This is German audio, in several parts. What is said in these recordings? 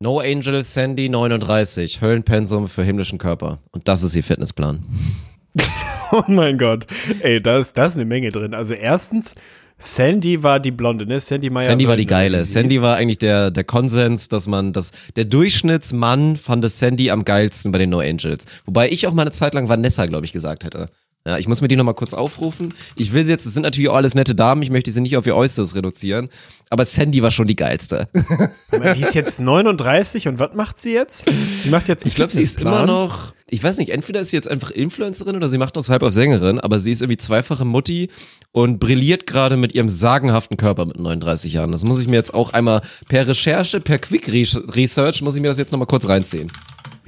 No Angel Sandy 39, Höllenpensum für himmlischen Körper. Und das ist ihr Fitnessplan. Oh mein Gott. Ey, da ist, da ist eine Menge drin. Also erstens, Sandy war die Blonde, ne? Sandy Meyer. Sandy war die Wölner, geile. Sandy war eigentlich der, der Konsens, dass man das, der Durchschnittsmann fand das Sandy am geilsten bei den No Angels. Wobei ich auch mal eine Zeit lang Vanessa, glaube ich, gesagt hätte. Ja, ich muss mir die nochmal kurz aufrufen. Ich will sie jetzt, das sind natürlich auch alles nette Damen, ich möchte sie nicht auf ihr Äußeres reduzieren. Aber Sandy war schon die geilste. Die ist jetzt 39 und was macht sie jetzt? Sie macht jetzt einen Ich glaube, sie ist immer noch, ich weiß nicht, entweder ist sie jetzt einfach Influencerin oder sie macht das halb auf Sängerin, aber sie ist irgendwie zweifache Mutti und brilliert gerade mit ihrem sagenhaften Körper mit 39 Jahren. Das muss ich mir jetzt auch einmal per Recherche, per Quick Research, muss ich mir das jetzt nochmal kurz reinziehen.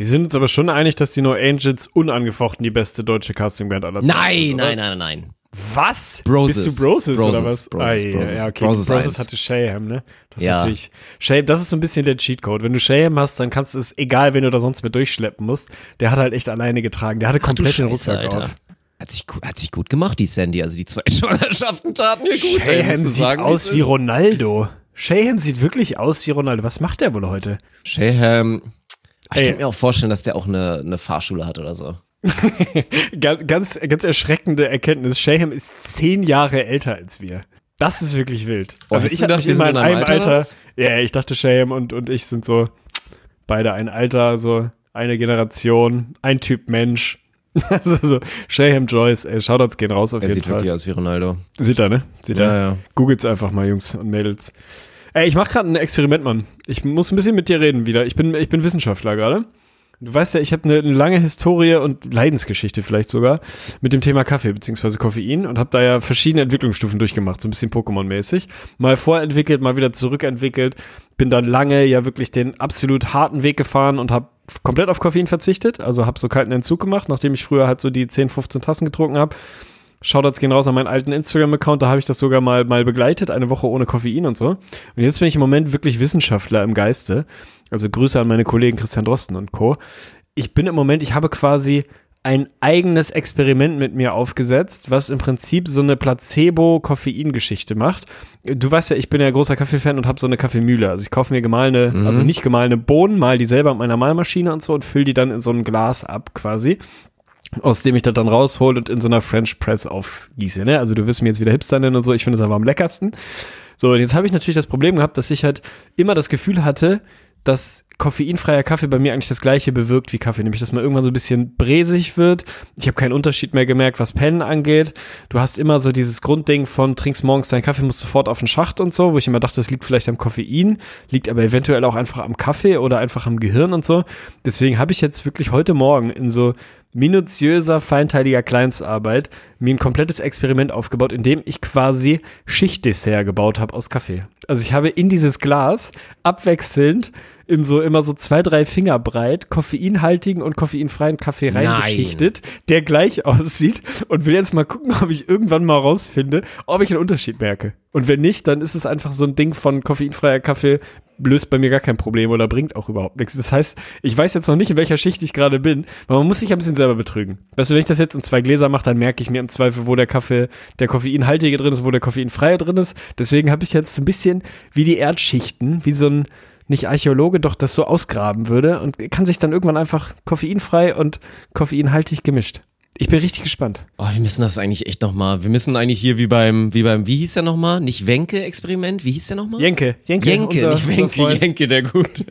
Wir sind uns aber schon einig, dass die No Angels unangefochten die beste deutsche Castingband aller Zeiten Nein, sind, oder? nein, nein, nein, nein. Was? Broses. Bist du Broses, oder Broses, was? Broses, Ah, ja, Broses. ja, okay. Broses Broses, hatte Shayham, ne? Das ist Ja. natürlich. Shayham, das ist so ein bisschen der Cheatcode. Wenn du Shayham hast, dann kannst du es, egal wen du da sonst mit durchschleppen musst, der hat halt echt alleine getragen. Der hatte komplett den Scheiße, Rucksack Alter. auf. Hat sich, gut, hat sich gut gemacht, die Sandy. Also die zwei Schwangerschaften taten mir gut. Shayham sieht sagen, aus wie ist. Ronaldo. Shayham sieht wirklich aus wie Ronaldo. Was macht der wohl heute? Shayham. Ah, Ich kann mir auch vorstellen, dass der auch eine, eine Fahrschule hat oder so. Ganz, ganz, ganz erschreckende Erkenntnis. Shayham ist zehn Jahre älter als wir. Das ist wirklich wild. Oh, also ich mich wir sind in einem Alter, was? Ja, ich dachte Shayham und, und ich sind so beide ein Alter, so eine Generation, ein Typ Mensch. Also so, Shayham Joyce, ey, Shoutouts gehen raus auf Er jeden sieht Fall. wirklich aus wie Ronaldo. Sieht er, ne? Sieht Ja, er. ja. Googelt's einfach mal, Jungs und Mädels. Ey, ich mache gerade ein Experiment, Mann. Ich muss ein bisschen mit dir reden wieder. Ich bin, ich bin Wissenschaftler gerade. Du weißt ja, ich habe eine, eine lange Historie und Leidensgeschichte vielleicht sogar mit dem Thema Kaffee beziehungsweise Koffein und habe da ja verschiedene Entwicklungsstufen durchgemacht, so ein bisschen Pokémon-mäßig. Mal vorentwickelt, mal wieder zurückentwickelt. Bin dann lange ja wirklich den absolut harten Weg gefahren und habe komplett auf Koffein verzichtet. Also habe so kalten Entzug gemacht, nachdem ich früher halt so die 10, 15 Tassen getrunken habe. Shoutouts gehen raus an meinen alten Instagram-Account, da habe ich das sogar mal, mal begleitet, eine Woche ohne Koffein und so. Und jetzt bin ich im Moment wirklich Wissenschaftler im Geiste. Also Grüße an meine Kollegen Christian Drosten und Co. Ich bin im Moment, ich habe quasi ein eigenes Experiment mit mir aufgesetzt, was im Prinzip so eine Placebo-Koffein-Geschichte macht. Du weißt ja, ich bin ja großer Kaffeefan und habe so eine Kaffeemühle. Also ich kaufe mir gemahlene, also nicht gemahlene Bohnen, mal die selber mit meiner Mahlmaschine und so und fülle die dann in so ein Glas ab quasi aus dem ich das dann raushole und in so einer French Press aufgieße. Ne? Also du wirst mir jetzt wieder Hipster nennen und so, ich finde es aber am leckersten. So, und jetzt habe ich natürlich das Problem gehabt, dass ich halt immer das Gefühl hatte, dass koffeinfreier Kaffee bei mir eigentlich das gleiche bewirkt wie Kaffee, nämlich dass man irgendwann so ein bisschen bräsig wird. Ich habe keinen Unterschied mehr gemerkt, was Pennen angeht. Du hast immer so dieses Grundding von trinkst morgens deinen Kaffee, musst sofort auf den Schacht und so, wo ich immer dachte, das liegt vielleicht am Koffein, liegt aber eventuell auch einfach am Kaffee oder einfach am Gehirn und so. Deswegen habe ich jetzt wirklich heute Morgen in so minutiöser, feinteiliger Kleinstarbeit mir ein komplettes Experiment aufgebaut, in dem ich quasi Schichtdessert gebaut habe aus Kaffee. Also ich habe in dieses Glas abwechselnd in so immer so zwei, drei Finger breit koffeinhaltigen und koffeinfreien Kaffee Nein. reingeschichtet, der gleich aussieht und will jetzt mal gucken, ob ich irgendwann mal rausfinde, ob ich einen Unterschied merke. Und wenn nicht, dann ist es einfach so ein Ding von koffeinfreier Kaffee löst bei mir gar kein Problem oder bringt auch überhaupt nichts. Das heißt, ich weiß jetzt noch nicht, in welcher Schicht ich gerade bin, aber man muss sich ein bisschen selber betrügen. Weißt du, wenn ich das jetzt in zwei Gläser mache, dann merke ich mir im Zweifel, wo der Kaffee, der koffeinhaltige drin ist, wo der koffeinfreie drin ist. Deswegen habe ich jetzt so ein bisschen wie die Erdschichten, wie so ein nicht Archäologe doch das so ausgraben würde und kann sich dann irgendwann einfach koffeinfrei und koffeinhaltig gemischt. Ich bin richtig gespannt. Oh, wir müssen das eigentlich echt nochmal. Wir müssen eigentlich hier wie beim, wie beim, wie hieß der nochmal? Nicht Wenke-Experiment? Wie hieß der nochmal? Jenke, Jenke, Jenke, unser- nicht Wenke. Jenke, der gut.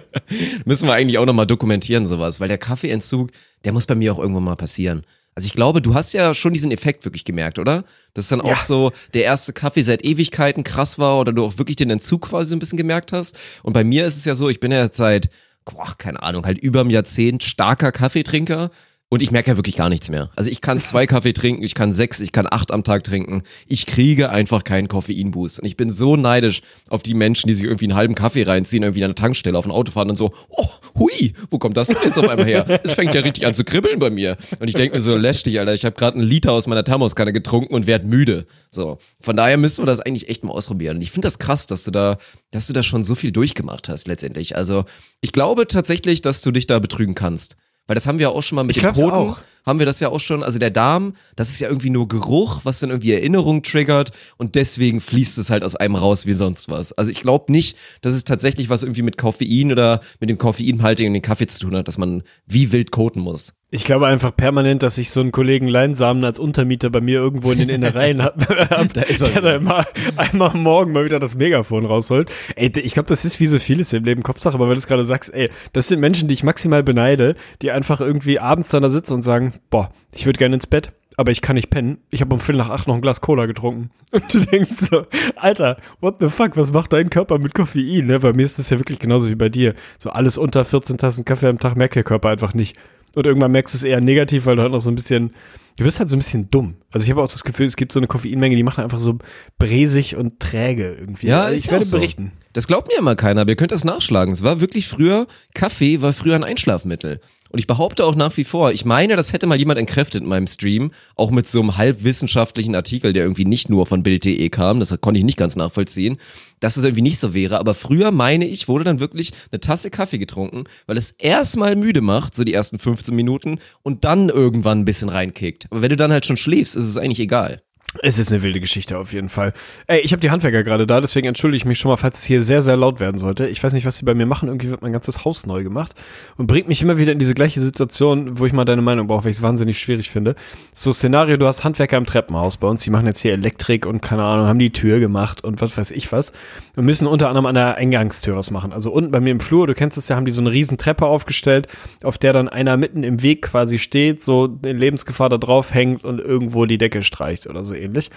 Müssen wir eigentlich auch nochmal dokumentieren, sowas, weil der Kaffeeentzug, der muss bei mir auch irgendwann mal passieren. Also ich glaube, du hast ja schon diesen Effekt wirklich gemerkt, oder? Dass dann auch Ja. so der erste Kaffee seit Ewigkeiten krass war oder du auch wirklich den Entzug quasi so ein bisschen gemerkt hast. Und bei mir ist es ja so, ich bin ja jetzt seit, boah, keine Ahnung, halt über einem Jahrzehnt starker Kaffeetrinker. Und ich merke ja wirklich gar nichts mehr. Also ich kann zwei Kaffee trinken, ich kann sechs, ich kann acht am Tag trinken. Ich kriege einfach keinen Koffeinboost. Und ich bin so neidisch auf die Menschen, die sich irgendwie einen halben Kaffee reinziehen, irgendwie an einer Tankstelle auf ein Auto fahren und so, oh, hui, wo kommt das denn jetzt auf einmal her? Es fängt ja richtig an zu kribbeln bei mir. Und ich denke mir so, lässt dich, Alter, ich habe gerade einen Liter aus meiner Thermoskanne getrunken und werd müde. So. Von daher müssen wir das eigentlich echt mal ausprobieren. Und ich finde das krass, dass du da, dass du da schon so viel durchgemacht hast letztendlich. Also ich glaube tatsächlich, dass du dich da betrügen kannst. Weil das haben wir auch schon mal mit Ich dem glaub's Koten, auch. Haben wir das ja auch schon, also der Darm, das ist ja irgendwie nur Geruch, was dann irgendwie Erinnerung triggert und deswegen fließt es halt aus einem raus wie sonst was. Also ich glaube nicht, dass es tatsächlich was irgendwie mit Koffein oder mit dem Koffeinhaltigen in den Kaffee zu tun hat, dass man wie wild koten muss. Ich glaube einfach permanent, dass ich so einen Kollegen Leinsamen als Untermieter bei mir irgendwo in den Innereien habe, Da ist er der da immer einmal am Morgen mal wieder das Megafon rausholt. Ey, ich glaube, das ist wie so vieles im Leben Kopfsache, aber weil du es gerade sagst, ey, das sind Menschen, die ich maximal beneide, die einfach irgendwie abends dann da sitzen und sagen, boah, ich würde gerne ins Bett, aber ich kann nicht pennen. Ich habe um Viertel nach acht noch ein Glas Cola getrunken. Und du denkst so, Alter, what the fuck, was macht dein Körper mit Koffein? Ne? Bei mir ist das ja wirklich genauso wie bei dir. So alles unter 14 Tassen Kaffee am Tag merkt der Körper einfach nicht. Und irgendwann merkst du es eher negativ, weil du halt noch so ein bisschen, du wirst halt so ein bisschen dumm. Also ich habe auch das Gefühl, es gibt so eine Koffeinmenge, die macht einfach so bresig und träge irgendwie. Ja, Also ich werde so. berichten. Das glaubt mir immer keiner, aber ihr könnt das nachschlagen. Es war wirklich früher, Kaffee war früher ein Einschlafmittel. Und ich behaupte auch nach wie vor, ich meine, das hätte mal jemand entkräftet in meinem Stream, auch mit so einem halbwissenschaftlichen Artikel, der irgendwie nicht nur von Bild.de kam, das konnte ich nicht ganz nachvollziehen, dass es irgendwie nicht so wäre. Aber früher, meine ich, wurde dann wirklich eine Tasse Kaffee getrunken, weil es erstmal müde macht, so die ersten 15 Minuten, und dann irgendwann ein bisschen reinkickt. Aber wenn du dann halt schon schläfst, ist es eigentlich egal. Es ist eine wilde Geschichte auf jeden Fall. Ey, ich habe die Handwerker gerade da, deswegen entschuldige ich mich schon mal, falls es hier sehr, sehr laut werden sollte. Ich weiß nicht, was sie bei mir machen. Irgendwie wird mein ganzes Haus neu gemacht und bringt mich immer wieder in diese gleiche Situation, wo ich mal deine Meinung brauche, weil ich es wahnsinnig schwierig finde. So Szenario, du hast Handwerker im Treppenhaus bei uns, die machen jetzt hier Elektrik und keine Ahnung, haben die Tür gemacht und was weiß ich was und müssen unter anderem an der Eingangstür was machen. Also unten bei mir im Flur, du kennst es ja, haben die so eine riesen Treppe aufgestellt, auf der dann einer mitten im Weg quasi steht, so in Lebensgefahr da drauf hängt und irgendwo die Decke streicht oder so ähnlich.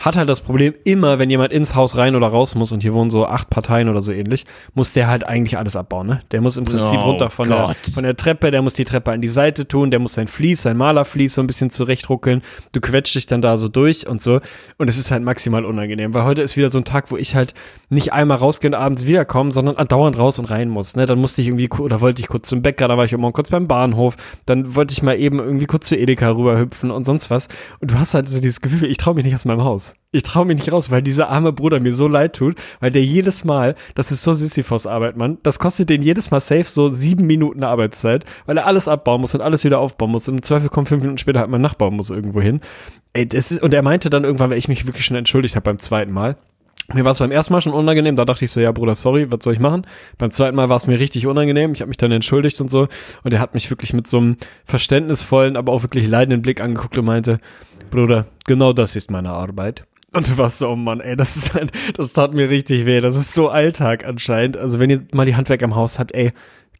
Hat halt das Problem, immer wenn jemand ins Haus rein oder raus muss, und hier wohnen so acht Parteien oder so ähnlich, muss der halt eigentlich alles abbauen, ne? Der muss im Prinzip Oh runter von der, von der Treppe, der muss die Treppe an die Seite tun, der muss sein Vlies, sein Malervlies so ein bisschen zurechtruckeln. Du quetscht dich dann da so durch und so. Und es ist halt maximal unangenehm, weil heute ist wieder so ein Tag, wo ich halt nicht einmal rausgehen und abends wiederkommen, sondern andauernd raus und rein muss, ne? Dann musste ich irgendwie, oder wollte ich kurz zum Bäcker, da war ich immer kurz beim Bahnhof, dann wollte ich mal eben irgendwie kurz zu Edeka rüberhüpfen und sonst was. Und du hast halt so dieses Gefühl, ich traue mich nicht aus meinem Haus. Ich traue mich nicht raus, weil dieser arme Bruder mir so leid tut, weil der jedes Mal, das ist so Sisyphos-Arbeit, Mann, das kostet den jedes Mal safe so sieben Minuten Arbeitszeit, weil er alles abbauen muss und alles wieder aufbauen muss. Und im Zweifel kommt fünf Minuten später halt mein Nachbar muss irgendwo hin. Ey, das ist, und er meinte dann irgendwann, weil ich mich wirklich schon entschuldigt habe beim zweiten Mal, mir war es beim ersten Mal schon unangenehm, da dachte ich so, ja Bruder, sorry, was soll ich machen? Beim zweiten Mal war es mir richtig unangenehm, ich habe mich dann entschuldigt und so und er hat mich wirklich mit so einem verständnisvollen, aber auch wirklich leidenden Blick angeguckt und meinte, Bruder, genau das ist meine Arbeit. Und du warst so, oh Mann, ey, das ist das tat mir richtig weh, das ist so Alltag anscheinend. Also wenn ihr mal die Handwerk am Haus habt, ey,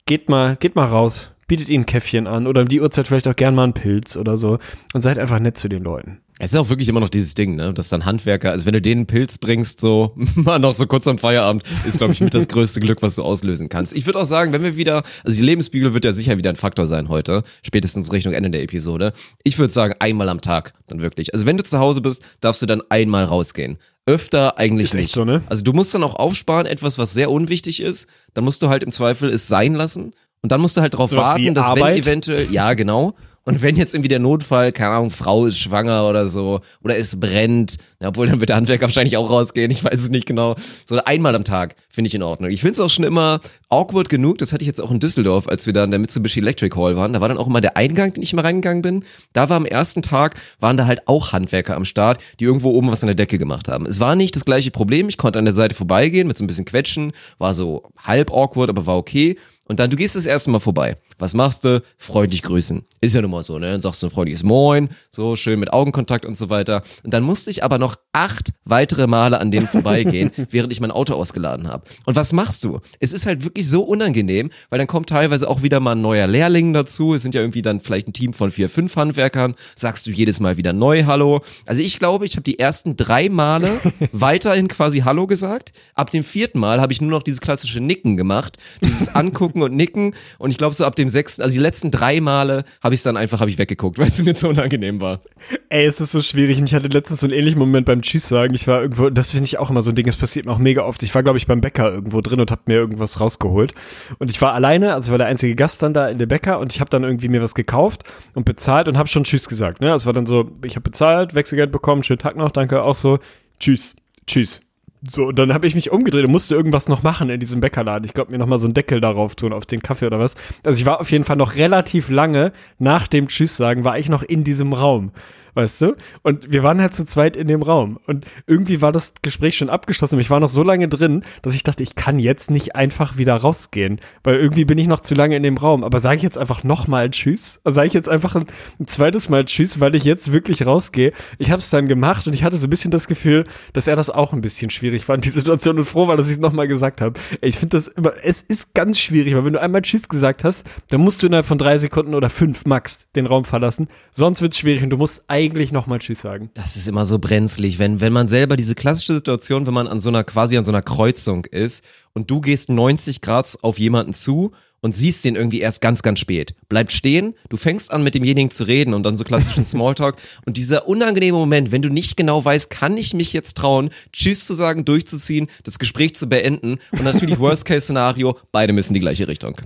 geht mal, geht mal raus, bietet ihnen ein Käffchen an oder um die Uhrzeit vielleicht auch gern mal einen Pilz oder so und seid einfach nett zu den Leuten. Es ist auch wirklich immer noch dieses Ding, ne, dass dann Handwerker, also wenn du denen einen Pilz bringst, so mal noch so kurz am Feierabend, ist glaube ich mit das größte Glück, was du auslösen kannst. Ich würde auch sagen, wenn wir wieder, also die Lebensbügel wird ja sicher wieder ein Faktor sein heute, spätestens Richtung Ende der Episode. Ich würde sagen, einmal am Tag dann wirklich. Also wenn du zu Hause bist, darfst du dann einmal rausgehen. Öfter eigentlich Ist nicht. so, ne? Also du musst dann auch aufsparen, etwas, was sehr unwichtig ist, dann musst du halt im Zweifel es sein lassen und dann musst du halt darauf warten, dass Arbeit? wenn eventuell, ja genau, und wenn jetzt irgendwie der Notfall, keine Ahnung, Frau ist schwanger oder so, oder es brennt, na, obwohl dann wird der Handwerker wahrscheinlich auch rausgehen, ich weiß es nicht genau. So einmal am Tag finde ich in Ordnung. Ich finde es auch schon immer awkward genug, das hatte ich jetzt auch in Düsseldorf, als wir da in der Mitsubishi Electric Hall waren. Da war dann auch immer der Eingang, den ich mal reingegangen bin. Da war am ersten Tag, waren da halt auch Handwerker am Start, die irgendwo oben was an der Decke gemacht haben. Es war nicht das gleiche Problem, ich konnte an der Seite vorbeigehen mit so ein bisschen Quetschen, war so halb awkward, aber war okay. Und dann, du gehst das erste Mal vorbei. Was machst du? Freundlich grüßen. Ist ja nun mal so, ne? Dann sagst du ein freundliches Moin, so schön mit Augenkontakt und so weiter. Und dann musste ich aber noch acht weitere Male an denen vorbeigehen, während ich mein Auto ausgeladen habe. Und was machst du? Es ist halt wirklich so unangenehm, weil dann kommt teilweise auch wieder mal ein neuer Lehrling dazu. Es sind ja irgendwie dann vielleicht ein Team von vier, fünf Handwerkern. Sagst du jedes Mal wieder neu Hallo. Also ich glaube, ich habe die ersten drei Male weiterhin quasi Hallo gesagt. Ab dem vierten Mal habe ich nur noch dieses klassische Nicken gemacht, dieses Angucken gucken und nicken. Und ich glaube, so ab dem sechsten, also die letzten drei Male habe ich es dann einfach, ich weggeguckt, weil es mir zu unangenehm war. Ey, es ist so schwierig. Und ich hatte letztens so einen ähnlichen Moment beim Tschüss sagen. Ich war irgendwo, das finde ich auch immer so ein Ding, es passiert mir auch mega oft. Ich war, glaube ich, beim Bäcker irgendwo drin und habe mir irgendwas rausgeholt. Und ich war alleine, also ich war der einzige Gast dann da in der Bäcker und ich habe dann irgendwie mir was gekauft und bezahlt und habe schon Tschüss gesagt. Ne? Es war dann so, ich habe bezahlt, Wechselgeld bekommen, schönen Tag noch, danke, auch so, Tschüss, Tschüss. So, dann habe ich mich umgedreht und musste irgendwas noch machen in diesem Bäckerladen. Ich glaube, mir noch mal so einen Deckel darauf tun, auf den Kaffee oder was. Also ich war auf jeden Fall noch relativ lange nach dem Tschüss sagen, war ich noch in diesem Raum. Weißt du? Und wir waren halt zu zweit in dem Raum. Und irgendwie war das Gespräch schon abgeschlossen. Ich war noch so lange drin, dass ich dachte, ich kann jetzt nicht einfach wieder rausgehen. Weil irgendwie bin ich noch zu lange in dem Raum. Aber sage ich jetzt einfach nochmal Tschüss? Sage ich jetzt einfach ein, ein, zweites Mal Tschüss, weil ich jetzt wirklich rausgehe? Ich habe es dann gemacht und ich hatte so ein bisschen das Gefühl, dass er das auch ein bisschen schwierig fand, die Situation. Und froh war, dass ich es nochmal gesagt habe. Ich finde das immer, es ist ganz schwierig, weil wenn du einmal Tschüss gesagt hast, dann musst du innerhalb von drei Sekunden oder fünf max den Raum verlassen. Sonst wird es schwierig und du musst eigentlich nochmal Tschüss sagen. Das ist immer so brenzlig, wenn, wenn man selber diese klassische Situation, wenn man an so einer, quasi an so einer Kreuzung ist und du gehst 90 Grad auf jemanden zu und siehst den irgendwie erst ganz, ganz spät. Bleibt stehen, du fängst an mit demjenigen zu reden und dann so klassischen Smalltalk und dieser unangenehme Moment, wenn du nicht genau weißt, kann ich mich jetzt trauen, Tschüss zu sagen, durchzuziehen, das Gespräch zu beenden und natürlich Worst-Case-Szenario, beide müssen die gleiche Richtung.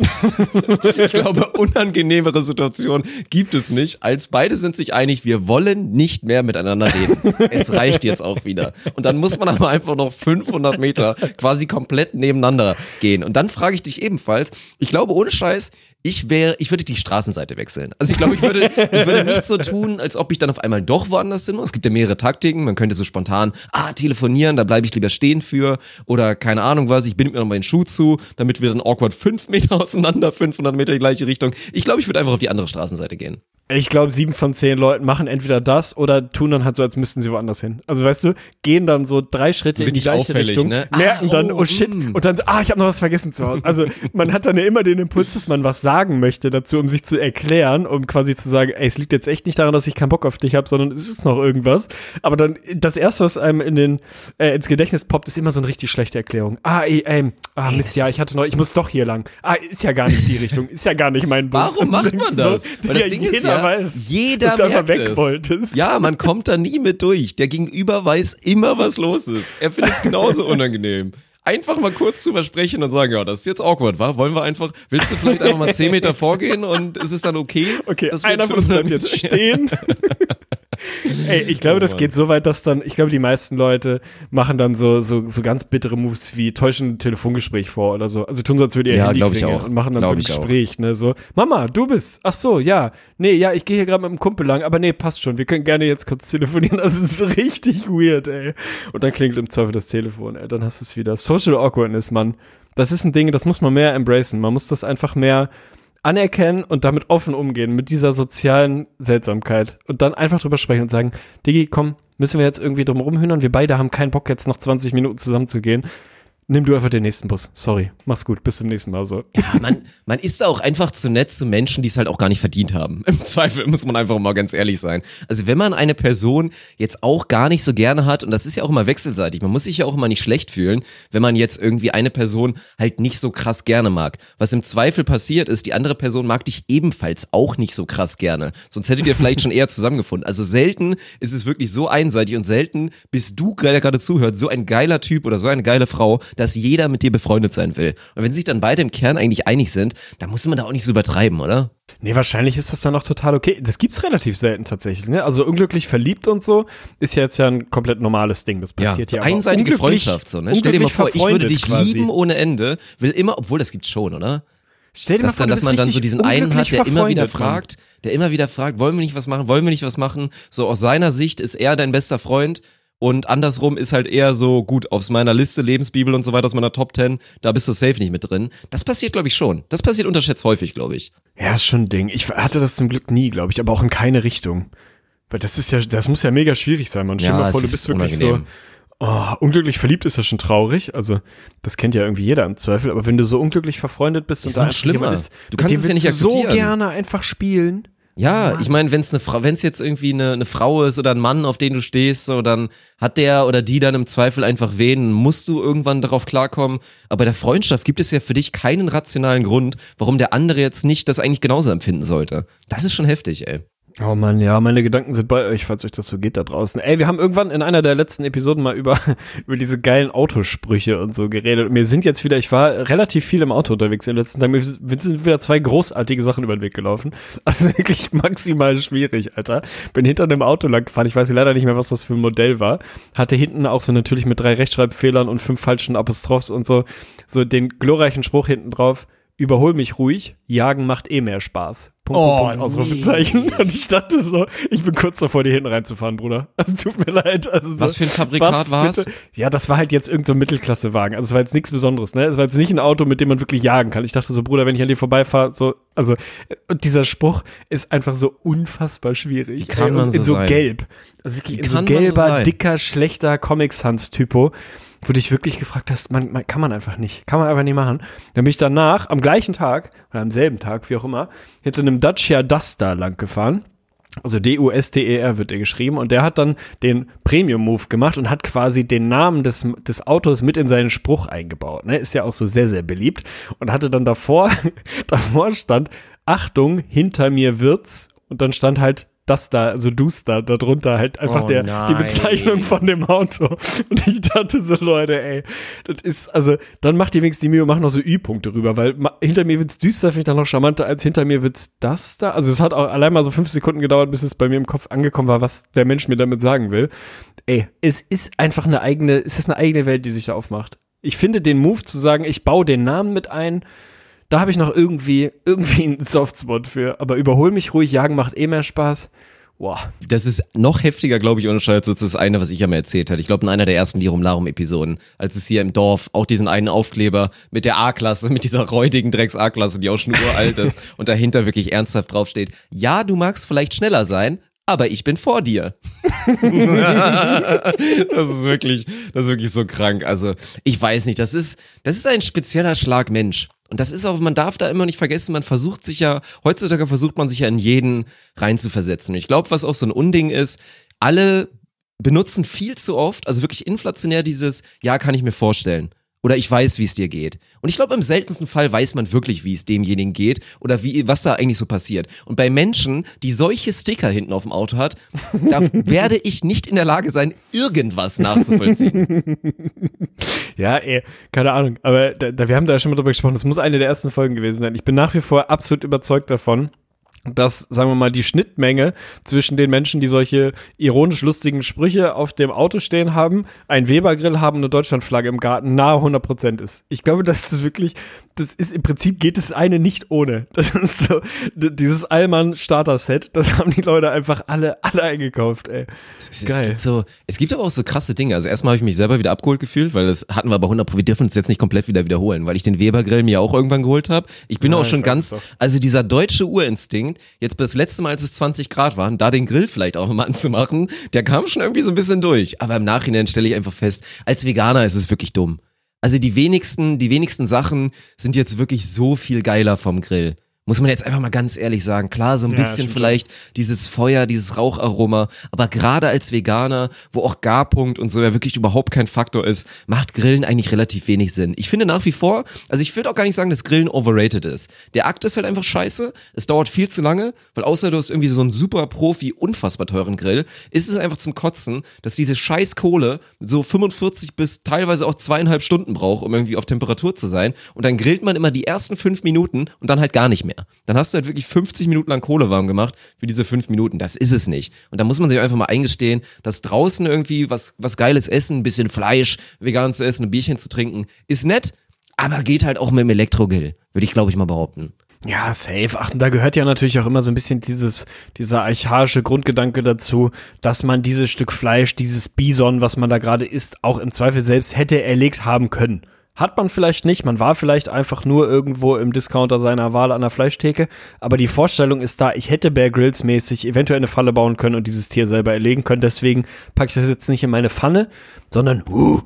ich glaube, unangenehmere Situation gibt es nicht, als beide sind sich einig, wir wollen nicht mehr miteinander reden. Es reicht jetzt auch wieder. Und dann muss man aber einfach noch 500 Meter quasi komplett nebeneinander gehen. Und dann frage ich dich ebenfalls, ich glaube, ohne Scheiß, ich wäre, ich würde die Straßenseite wechseln. Also ich glaube, ich würde, ich würde nicht so tun, als ob ich dann auf einmal doch woanders hin muss. Es gibt ja mehrere Taktiken. Man könnte so spontan, ah, telefonieren, da bleibe ich lieber stehen für. Oder keine Ahnung was, ich binde mir noch meinen Schuh zu, damit wir dann awkward fünf Meter auseinander, 500 Meter die gleiche Richtung. Ich glaube, ich würde einfach auf die andere Straßenseite gehen. Ich glaube, sieben von zehn Leuten machen entweder das oder tun dann halt so, als müssten sie woanders hin. Also weißt du, gehen dann so drei Schritte in die gleiche auffällig, Richtung, ne? merken Ah, dann, oh, oh shit, mm. und dann ah, ich habe noch was vergessen zu Hause. Also man hat dann ja immer den Impuls, dass man was sagen möchte dazu, um sich zu erklären, um quasi zu sagen, ey, es liegt jetzt echt nicht daran, dass ich keinen Bock auf dich habe, sondern es ist noch irgendwas. Aber dann das erste, was einem in den äh, ins Gedächtnis poppt, ist immer so eine richtig schlechte Erklärung. Ah, ey, ey, ah, Ey, Mist, ja, ich hatte noch, ich muss doch hier lang. Ah, ist ja gar nicht die Richtung, ist ja gar nicht mein Bus. Warum macht man so, das? Weil das Ding jeder ist ja, weiß, jeder dass merkt weg es. wolltest. Ja, man kommt da nie mit durch. Der Gegenüber weiß immer, was los ist. Er findet es genauso unangenehm. Einfach mal kurz drüber sprechen und sagen, ja, das ist jetzt awkward, wa? Wollen wir einfach, willst du vielleicht einfach mal 10 Meter vorgehen und ist es dann okay? Okay, dass wir einer jetzt von uns bleibt 500 jetzt stehen. Ey, ich glaube, Oh das geht so weit, dass dann, ich glaube, die meisten Leute machen dann so, so, so ganz bittere Moves wie täuschen ein Telefongespräch vor oder so. Also tun so, als würde ihr Ja, Handy ich auch. und machen dann so Glaub ein ich auch. Gespräch, ne, so, Mama, du bist, ach so, ja, nee, ja, ich gehe hier gerade mit dem Kumpel lang, aber nee, passt schon, wir können gerne jetzt kurz telefonieren, das ist so richtig weird, ey. Und dann klingelt im Zweifel das Telefon, ey, dann hast du es wieder. Social Awkwardness, Mann. Das ist ein Ding, das muss man mehr embracen. Man muss das einfach mehr anerkennen und damit offen umgehen, mit dieser sozialen Seltsamkeit. Und dann einfach drüber sprechen und sagen, Digi, komm, müssen wir jetzt irgendwie drum rumhühnern? Wir beide haben keinen Bock, jetzt noch 20 Minuten zusammenzugehen. Nimm du einfach den nächsten Bus. Sorry. Mach's gut. Bis zum nächsten Mal. So. Ja, man, man ist auch einfach zu nett zu Menschen, die es halt auch gar nicht verdient haben. Im Zweifel muss man einfach mal ganz ehrlich sein. Also wenn man eine Person jetzt auch gar nicht so gerne hat, und das ist ja auch immer wechselseitig, man muss sich ja auch immer nicht schlecht fühlen, wenn man jetzt irgendwie eine Person halt nicht so krass gerne mag. Was im Zweifel passiert ist, die andere Person mag dich ebenfalls auch nicht so krass gerne. Sonst hättet ihr vielleicht schon eher zusammengefunden. Also selten ist es wirklich so einseitig und selten bist du, der gerade zuhört, so ein geiler Typ oder so eine geile Frau, dass jeder mit dir befreundet sein will. Und wenn sich dann beide im Kern eigentlich einig sind, dann muss man da auch nicht so übertreiben, oder? Nee, wahrscheinlich ist das dann auch total okay. Das gibt's relativ selten tatsächlich. Ne? Also unglücklich verliebt und so ist ja jetzt ja ein komplett normales Ding. Das passiert so ja. einseitige Freundschaft so, ne? Stell dir mal vor, ich würde dich quasi. lieben ohne Ende, will immer, obwohl das gibt's schon, oder? Stell dir Dass, mal vor, dann, dass man dann so diesen einen hat, der immer wieder fragt, der immer wieder fragt, wollen wir nicht was machen, wollen wir nicht was machen? So aus seiner Sicht ist er dein bester Freund und andersrum ist halt eher so, gut, aus meiner Liste, Lebensbibel und so weiter, aus meiner Top 10, da bist du safe nicht mit drin. Das passiert, glaube ich, schon. Das passiert unterschätzt häufig, glaube ich. Ja, ist schon ein Ding. Ich hatte das zum Glück nie, glaube ich, aber auch in keine Richtung. Weil das ist ja, das muss ja mega schwierig sein, man. Stell dir Ja, mal vor, du bist ist wirklich unangenehm. so, oh, unglücklich verliebt ist ja schon traurig. Also, das kennt ja irgendwie jeder im Zweifel. Aber wenn du so unglücklich verfreundet bist Ist und da schlimmer. ist, Du kannst es ja nicht du so akzeptieren. gerne einfach spielen. Ja, ich meine, wenn es eine Frau, wenn es jetzt irgendwie eine, eine Frau ist oder ein Mann, auf den du stehst, so dann hat der oder die dann im Zweifel einfach wen, musst du irgendwann darauf klarkommen. Aber bei der Freundschaft gibt es ja für dich keinen rationalen Grund, warum der andere jetzt nicht das eigentlich genauso empfinden sollte. Das ist schon heftig, ey. Oh Mann, ja, meine Gedanken sind bei euch, falls euch das so geht da draußen. Ey, wir haben irgendwann in einer der letzten Episoden mal über, über diese geilen Autosprüche und so geredet. Und mir sind jetzt wieder, ich war relativ viel im Auto unterwegs in den letzten Tagen. Mir sind wieder zwei großartige Sachen über den Weg gelaufen. Also wirklich maximal schwierig, Alter. Bin hinter einem Auto lang gefahren. Ich weiß leider nicht mehr, was das für ein Modell war. Hatte hinten auch so natürlich mit drei Rechtschreibfehlern und fünf falschen Apostrophs und so, so den glorreichen Spruch hinten drauf. Überhol mich ruhig, jagen macht eh mehr Spaß. Punkt, Oh, Punkt, Ausrufezeichen. Und ich dachte so, ich bin kurz davor, dir hinten reinzufahren, Bruder. Also tut mir leid. Also so, Was für ein Fabrikat war's? bitte? Ja, das war halt jetzt irgendein so Mittelklassewagen. Also es war jetzt nichts Besonderes, ne? Es war jetzt nicht ein Auto, mit dem man wirklich jagen kann. Ich dachte so, Bruder, wenn ich an dir vorbeifahre, so, also, und dieser Spruch ist einfach so unfassbar schwierig. Wie kann man so in so sein? gelb. Also wirklich Wie in so so gelber, sein? dicker, schlechter Comic-Sans-Typo wo dich wirklich gefragt hast, man, man, kann man einfach nicht. Kann man einfach nicht machen. Dann bin ich danach, am gleichen Tag, oder am selben Tag, wie auch immer, hinter einem Dacia Duster lang gefahren. Also D-U-S-T-E-R wird er geschrieben und der hat dann den Premium-Move gemacht und hat quasi den Namen des, des Autos mit in seinen Spruch eingebaut. Ne? Ist ja auch so sehr, sehr beliebt und hatte dann davor, davor stand, Achtung, hinter mir wird's und dann stand halt das da, also Duster, darunter halt einfach Oh der, die. Bezeichnung von dem Auto. Und ich dachte so, Leute, ey, das ist, also, dann macht ihr wenigstens die Mühe und macht noch so Ü-Punkte rüber, weil hinter mir wird's düster, finde ich dann noch charmanter, als hinter mir wird's das da. Also es hat auch allein mal so fünf Sekunden gedauert, bis es bei mir im Kopf angekommen war, was der Mensch mir damit sagen will. Ey, es ist einfach eine eigene, es ist eine eigene Welt, die sich da aufmacht. Ich finde den Move zu sagen, ich baue den Namen mit ein, da habe ich noch irgendwie, irgendwie einen Softspot für. Aber überhol mich ruhig, jagen macht eh mehr Spaß. Boah. Das ist noch heftiger, glaube ich, ohne Scheiß. Das eine, was ich ja mal erzählt hatte. Ich glaube, in einer der ersten Lirum Larum Episoden, als es hier im Dorf auch diesen einen Aufkleber mit der A-Klasse, mit dieser räudigen Drecks-A-Klasse, die auch schon uralt ist und dahinter wirklich ernsthaft draufsteht. Ja, du magst vielleicht schneller sein, aber ich bin vor dir. das ist wirklich, das ist wirklich so krank. Also, ich weiß nicht, das ist, das ist ein spezieller Schlag Mensch. Und das ist auch, man darf da immer nicht vergessen, man versucht sich ja, heutzutage versucht man sich ja in jeden reinzuversetzen. Und ich glaube, was auch so ein Unding ist, alle benutzen viel zu oft, also wirklich inflationär dieses, ja, kann ich mir vorstellen. Oder ich weiß, wie es dir geht. Und ich glaube, im seltensten Fall weiß man wirklich, wie es demjenigen geht oder wie, was da eigentlich so passiert. Und bei Menschen, die solche Sticker hinten auf dem Auto hat, da werde ich nicht in der Lage sein, irgendwas nachzuvollziehen. Ja, ey, keine Ahnung. Aber da, da, wir haben da schon mal drüber gesprochen. Das muss eine der ersten Folgen gewesen sein. Ich bin nach wie vor absolut überzeugt davon, dass, sagen wir mal, die Schnittmenge zwischen den Menschen, die solche ironisch lustigen Sprüche auf dem Auto stehen haben, einen Webergrill haben und eine Deutschlandflagge im Garten, nahe 100% ist. Ich glaube, das ist wirklich, das ist im Prinzip geht das eine nicht ohne. Das ist so, dieses Allmann-Starter-Set, das haben die Leute einfach alle, alle eingekauft, ey. Es, es, Geil. gibt so, es gibt aber auch so krasse Dinge. Also erstmal habe ich mich selber wieder abgeholt gefühlt, weil das hatten wir aber 100 Pro. Wir dürfen uns jetzt nicht komplett wieder wiederholen, weil ich den Weber-Grill mir auch irgendwann geholt habe. Ich bin Ja, auch schon ganz, es doch. also dieser deutsche Urinstinkt, jetzt das letzte Mal, als es 20 Grad waren, da den Grill vielleicht auch mal anzumachen, der kam schon irgendwie so ein bisschen durch. Aber im Nachhinein stelle ich einfach fest, als Veganer ist es wirklich dumm. Also die wenigsten, die wenigsten Sachen sind jetzt wirklich so viel geiler vom Grill. Muss man jetzt einfach mal ganz ehrlich sagen. Klar, so ein Ja, bisschen vielleicht dieses Feuer, dieses Raucharoma, aber gerade als Veganer, wo auch Garpunkt und so ja wirklich überhaupt kein Faktor ist, macht Grillen eigentlich relativ wenig Sinn. Ich finde nach wie vor, also ich würde auch gar nicht sagen, dass Grillen overrated ist. Der Akt ist halt einfach scheiße, es dauert viel zu lange, weil außer du hast irgendwie so einen super Profi, unfassbar teuren Grill, ist es einfach zum Kotzen, dass diese scheiß Kohle so 45 bis teilweise auch zweieinhalb Stunden braucht, um irgendwie auf Temperatur zu sein und dann grillt man immer die ersten fünf Minuten und dann halt gar nicht mehr. Dann hast du halt wirklich 50 Minuten lang Kohle warm gemacht für diese fünf Minuten. Das ist es nicht. Und da muss man sich einfach mal eingestehen, dass draußen irgendwie was, was geiles essen, ein bisschen Fleisch, vegan zu essen, ein Bierchen zu trinken, ist nett, aber geht halt auch mit dem Elektrogrill, würde ich glaube ich mal behaupten. Ja, safe. Ach, und da gehört ja natürlich auch immer so ein bisschen dieses, dieser archaische Grundgedanke dazu, dass man dieses Stück Fleisch, dieses Bison, was man da gerade isst, auch im Zweifel selbst hätte erlegt haben können. Hat man vielleicht nicht, man war vielleicht einfach nur irgendwo im Discounter seiner Wahl an der Fleischtheke, aber die Vorstellung ist da, ich hätte Bear Grylls mäßig eventuell eine Falle bauen können und dieses Tier selber erlegen können, deswegen packe ich das jetzt nicht in meine Pfanne, sondern uh,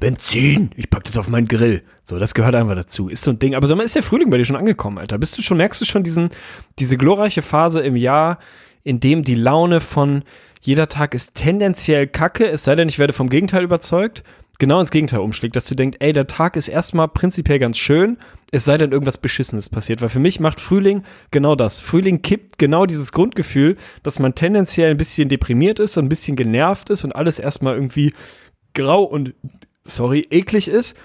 Benzin, ich pack das auf meinen Grill. So, das gehört einfach dazu. Ist so ein Ding. Aber sag mal, ist der Frühling bei dir schon angekommen, Alter? Bist du schon, merkst du schon diesen, diese glorreiche Phase im Jahr, in dem die Laune von jeder Tag ist tendenziell kacke, es sei denn, ich werde vom Gegenteil überzeugt, genau ins Gegenteil umschlägt, dass du denkst, ey, der Tag ist erstmal prinzipiell ganz schön, es sei denn, irgendwas Beschissenes passiert. Weil für mich macht Frühling genau das. Frühling kippt genau dieses Grundgefühl, dass man tendenziell ein bisschen deprimiert ist und ein bisschen genervt ist und alles erstmal irgendwie grau und, sorry, eklig ist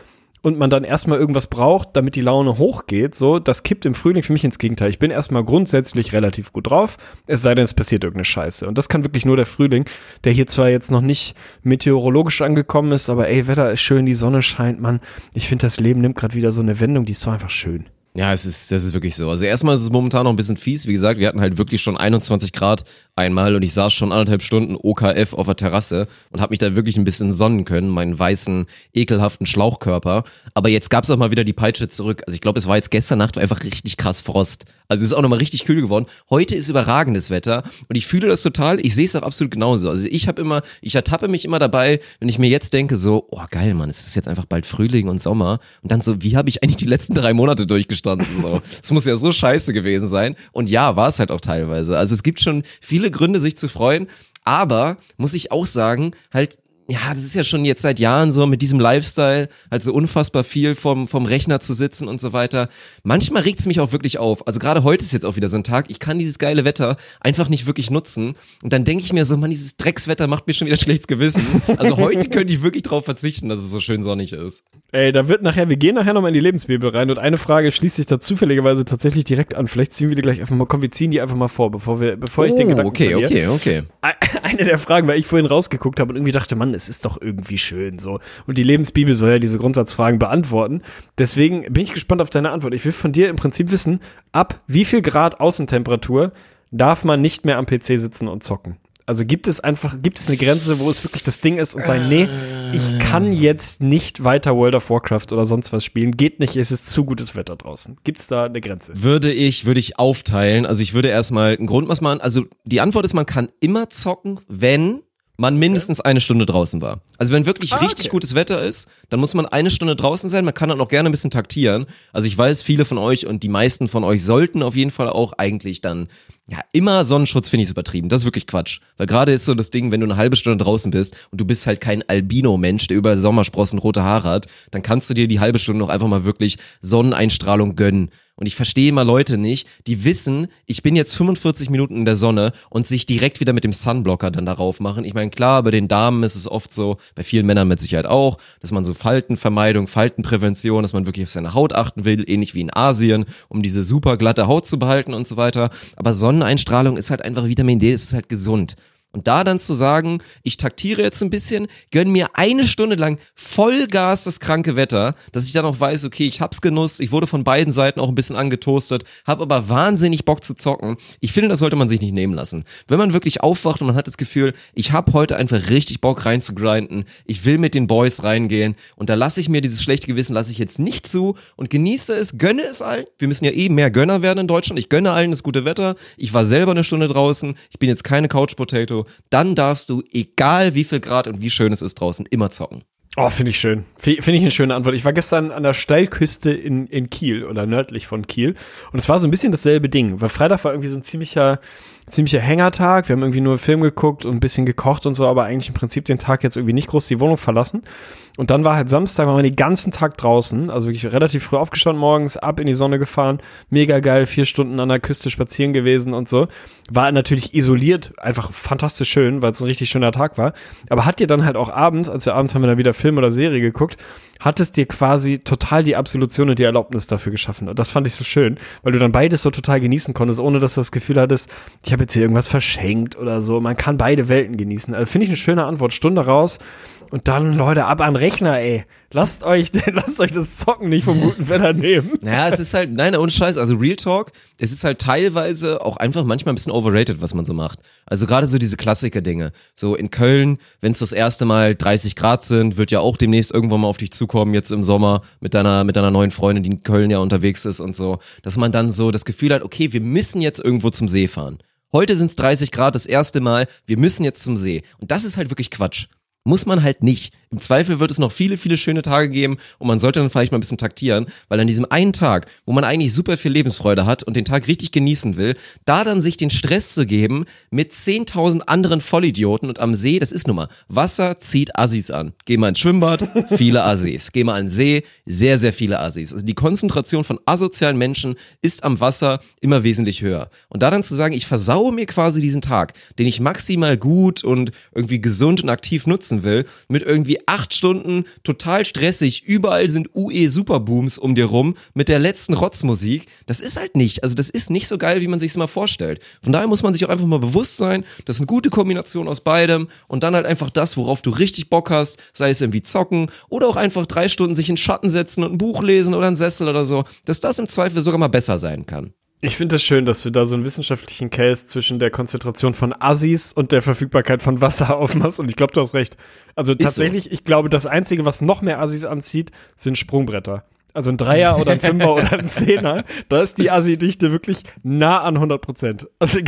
und man dann erstmal irgendwas braucht, damit die Laune hochgeht, so, das kippt im Frühling für mich ins Gegenteil. Ich bin erstmal grundsätzlich relativ gut drauf, es sei denn, es passiert irgendeine Scheiße. Und das kann wirklich nur der Frühling, der hier zwar jetzt noch nicht meteorologisch angekommen ist, aber ey, Wetter ist schön, die Sonne scheint, man. Ich finde, das Leben nimmt gerade wieder so eine Wendung, die ist so einfach schön. Ja, es ist, das ist wirklich so. Also erstmal ist es momentan noch ein bisschen fies. Wie gesagt, wir hatten halt wirklich schon 21 Grad einmal und ich saß schon anderthalb Stunden OKF auf der Terrasse und habe mich da wirklich ein bisschen sonnen können, meinen weißen, ekelhaften Schlauchkörper. Aber jetzt gab's auch mal wieder die Peitsche zurück. Also ich glaube, es war jetzt gestern Nacht einfach richtig krass Frost. Also es ist auch nochmal richtig kühl geworden. Heute ist überragendes Wetter und ich fühle das total. Ich sehe es auch absolut genauso. Also ich habe immer, ich ertappe mich immer dabei, wenn ich mir jetzt denke, so, oh geil, Mann, es ist jetzt einfach bald Frühling und Sommer. Und dann so, wie habe ich eigentlich die letzten drei Monate durchgestanden? So, es muss ja so scheiße gewesen sein. Und ja, war es halt auch teilweise. Also es gibt schon viele Gründe, sich zu freuen. Aber muss ich auch sagen, halt ja, das ist ja schon jetzt seit Jahren so mit diesem Lifestyle, halt so unfassbar viel vom, vom Rechner zu sitzen und so weiter. Manchmal regt's mich auch wirklich auf. Also gerade heute ist jetzt auch wieder so ein Tag, ich kann dieses geile Wetter einfach nicht wirklich nutzen. Und dann denke ich mir so, man, dieses Dreckswetter macht mir schon wieder schlechtes Gewissen. Also heute könnte ich wirklich drauf verzichten, dass es so schön sonnig ist. Ey, da wird nachher, wir gehen nachher nochmal in die Lebensbibel rein und eine Frage schließt sich da zufälligerweise tatsächlich direkt an. Vielleicht ziehen wir die gleich einfach mal, komm, wir ziehen die einfach mal vor, bevor wir, bevor ich den Gedanken okay, verliere. okay, okay. Eine der Fragen, weil ich vorhin rausgeguckt habe und irgendwie dachte, Mann, es ist doch irgendwie schön so. Und die Lebensbibel soll ja diese Grundsatzfragen beantworten. Deswegen bin ich gespannt auf deine Antwort. Ich will von dir im Prinzip wissen, ab wie viel Grad Außentemperatur darf man nicht mehr am PC sitzen und zocken? Also gibt es einfach, gibt es eine Grenze, wo es wirklich das Ding ist und sagen, nee, ich kann jetzt nicht weiter World of Warcraft oder sonst was spielen. Geht nicht, es ist zu gutes Wetter draußen. Gibt es da eine Grenze? Würde ich, würde ich aufteilen. Also ich würde erstmal ein Grundmaß machen. Also die Antwort ist, man kann immer zocken, wenn man mindestens eine Stunde draußen war. Also wenn wirklich Ah, richtig okay. gutes Wetter ist, dann muss man eine Stunde draußen sein. Man kann dann auch gerne ein bisschen taktieren. Also ich weiß, viele von euch und die meisten von euch sollten auf jeden Fall auch eigentlich dann, ja, immer Sonnenschutz finde ich übertrieben. Das ist wirklich Quatsch. Weil gerade ist so das Ding, wenn du eine halbe Stunde draußen bist und du bist halt kein Albino-Mensch, der über Sommersprossen rote Haare hat, dann kannst du dir die halbe Stunde noch einfach mal wirklich Sonneneinstrahlung gönnen. Und ich verstehe immer Leute nicht, die wissen, ich bin jetzt 45 Minuten in der Sonne und sich direkt wieder mit dem Sunblocker dann darauf machen. Ich meine, klar, bei den Damen ist es oft so, bei vielen Männern mit Sicherheit auch, dass man so Faltenvermeidung, Faltenprävention, dass man wirklich auf seine Haut achten will, ähnlich wie in Asien, um diese super glatte Haut zu behalten und so weiter. Aber Sonneneinstrahlung ist halt einfach Vitamin D, es ist halt gesund. Und da dann zu sagen, ich taktiere jetzt ein bisschen, gönn mir eine Stunde lang Vollgas das kranke Wetter, dass ich dann auch weiß, okay, ich hab's genutzt, ich wurde von beiden Seiten auch ein bisschen angetoastet, hab aber wahnsinnig Bock zu zocken. Ich finde, das sollte man sich nicht nehmen lassen. Wenn man wirklich aufwacht und man hat das Gefühl, ich hab heute einfach richtig Bock reinzugrinden, ich will mit den Boys reingehen und da lasse ich mir dieses schlechte Gewissen, lasse ich jetzt nicht zu und genieße es, gönne es allen. Wir müssen ja eh mehr Gönner werden in Deutschland. Ich gönne allen das gute Wetter. Ich war selber eine Stunde draußen. Ich bin jetzt keine Couch Potato. Dann darfst du, egal wie viel Grad und wie schön es ist draußen, immer zocken. Oh, finde ich schön. Finde ich eine schöne Antwort. Ich war gestern an der Steilküste in, in Kiel oder nördlich von Kiel und es war so ein bisschen dasselbe Ding, weil Freitag war irgendwie so ein ziemlicher, ziemlicher Hängertag. Wir haben irgendwie nur Film geguckt und ein bisschen gekocht und so, aber eigentlich im Prinzip den Tag jetzt irgendwie nicht groß die Wohnung verlassen. Und dann war halt Samstag, waren wir den ganzen Tag draußen, also wirklich relativ früh aufgestanden morgens, ab in die Sonne gefahren, mega geil, vier Stunden an der Küste spazieren gewesen und so. War natürlich isoliert, einfach fantastisch schön, weil es ein richtig schöner Tag war. Aber hat dir dann halt auch abends, als wir abends haben wir dann wieder Film oder Serie geguckt, hat es dir quasi total die Absolution und die Erlaubnis dafür geschaffen. Und das fand ich so schön, weil du dann beides so total genießen konntest, ohne dass du das Gefühl hattest, ich habe jetzt hier irgendwas verschenkt oder so. Man kann beide Welten genießen. Also finde ich eine schöne Antwort. Stunde raus und dann, Leute, ab an Rechner, ey. Lasst euch, lasst euch das Zocken nicht vom guten Wetter nehmen. Naja, es ist halt, nein, ohne Scheiß, also Real Talk, es ist halt teilweise auch einfach manchmal ein bisschen overrated, was man so macht. Also gerade so diese Klassiker-Dinge. So in Köln, wenn es das erste Mal 30 Grad sind, wird ja auch demnächst irgendwann mal auf dich zukommen, jetzt im Sommer mit deiner, mit deiner neuen Freundin, die in Köln ja unterwegs ist und so, dass man dann so das Gefühl hat, okay, wir müssen jetzt irgendwo zum See fahren. Heute sind es 30 Grad das erste Mal, wir müssen jetzt zum See. Und das ist halt wirklich Quatsch. Muss man halt nicht. Im Zweifel wird es noch viele, viele schöne Tage geben und man sollte dann vielleicht mal ein bisschen taktieren, weil an diesem einen Tag, wo man eigentlich super viel Lebensfreude hat und den Tag richtig genießen will, da dann sich den Stress zu geben mit 10.000 anderen Vollidioten und am See, das ist nun mal, Wasser zieht Assis an. Geh mal ins Schwimmbad, viele Assis. Geh mal an den See, sehr, sehr viele Assis. Also die Konzentration von asozialen Menschen ist am Wasser immer wesentlich höher. Und da dann zu sagen, ich versaue mir quasi diesen Tag, den ich maximal gut und irgendwie gesund und aktiv nutzen will, mit irgendwie acht Stunden total stressig, überall sind UE Superbooms um dir rum mit der letzten Rotzmusik. Das ist halt nicht, also das ist nicht so geil, wie man sich es mal vorstellt. Von daher muss man sich auch einfach mal bewusst sein, das ist eine gute Kombination aus beidem und dann halt einfach das, worauf du richtig Bock hast, sei es irgendwie zocken oder auch einfach drei Stunden sich in Schatten setzen und ein Buch lesen oder ein Sessel oder so, dass das im Zweifel sogar mal besser sein kann. Ich finde es das schön, dass du da so einen wissenschaftlichen Case zwischen der Konzentration von Assis und der Verfügbarkeit von Wasser aufmachst. Und ich glaube, du hast recht. Also tatsächlich, so. ich glaube, das Einzige, was noch mehr Assis anzieht, sind Sprungbretter. Also ein Dreier oder ein Fünfer oder ein Zehner, da ist die Assi-Dichte wirklich nah an 100 Prozent. Also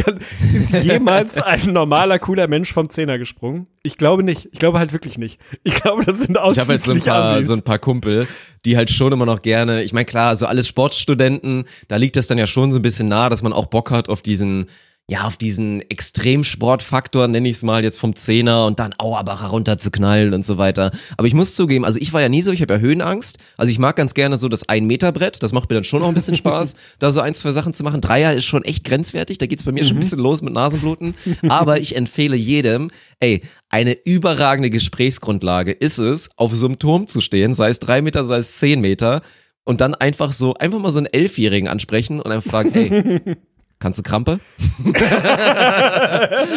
ist jemals ein normaler, cooler Mensch vom Zehner gesprungen? Ich glaube nicht. Ich glaube halt wirklich nicht. Ich glaube, das sind ausschließlich Ich habe jetzt so ein, paar, Assis. so ein paar Kumpel, die halt schon immer noch gerne, ich meine klar, so alles Sportstudenten, da liegt das dann ja schon so ein bisschen nah, dass man auch Bock hat auf diesen ja, auf diesen Extremsportfaktor, nenne ich es mal, jetzt vom Zehner und dann Auerbacher runterzuknallen und so weiter. Aber ich muss zugeben, also ich war ja nie so, ich habe ja Höhenangst. Also ich mag ganz gerne so das Ein-Meter-Brett, das macht mir dann schon auch ein bisschen Spaß, da so ein, zwei Sachen zu machen. Dreier ist schon echt grenzwertig, da geht's bei mir mhm. schon ein mhm. bisschen los mit Nasenbluten. Aber ich empfehle jedem, ey, eine überragende Gesprächsgrundlage ist es, auf so einem Turm zu stehen, sei es drei Meter, sei es zehn Meter, und dann einfach so, einfach mal so einen Elfjährigen ansprechen und dann fragen, ey, Kannst du Krampe?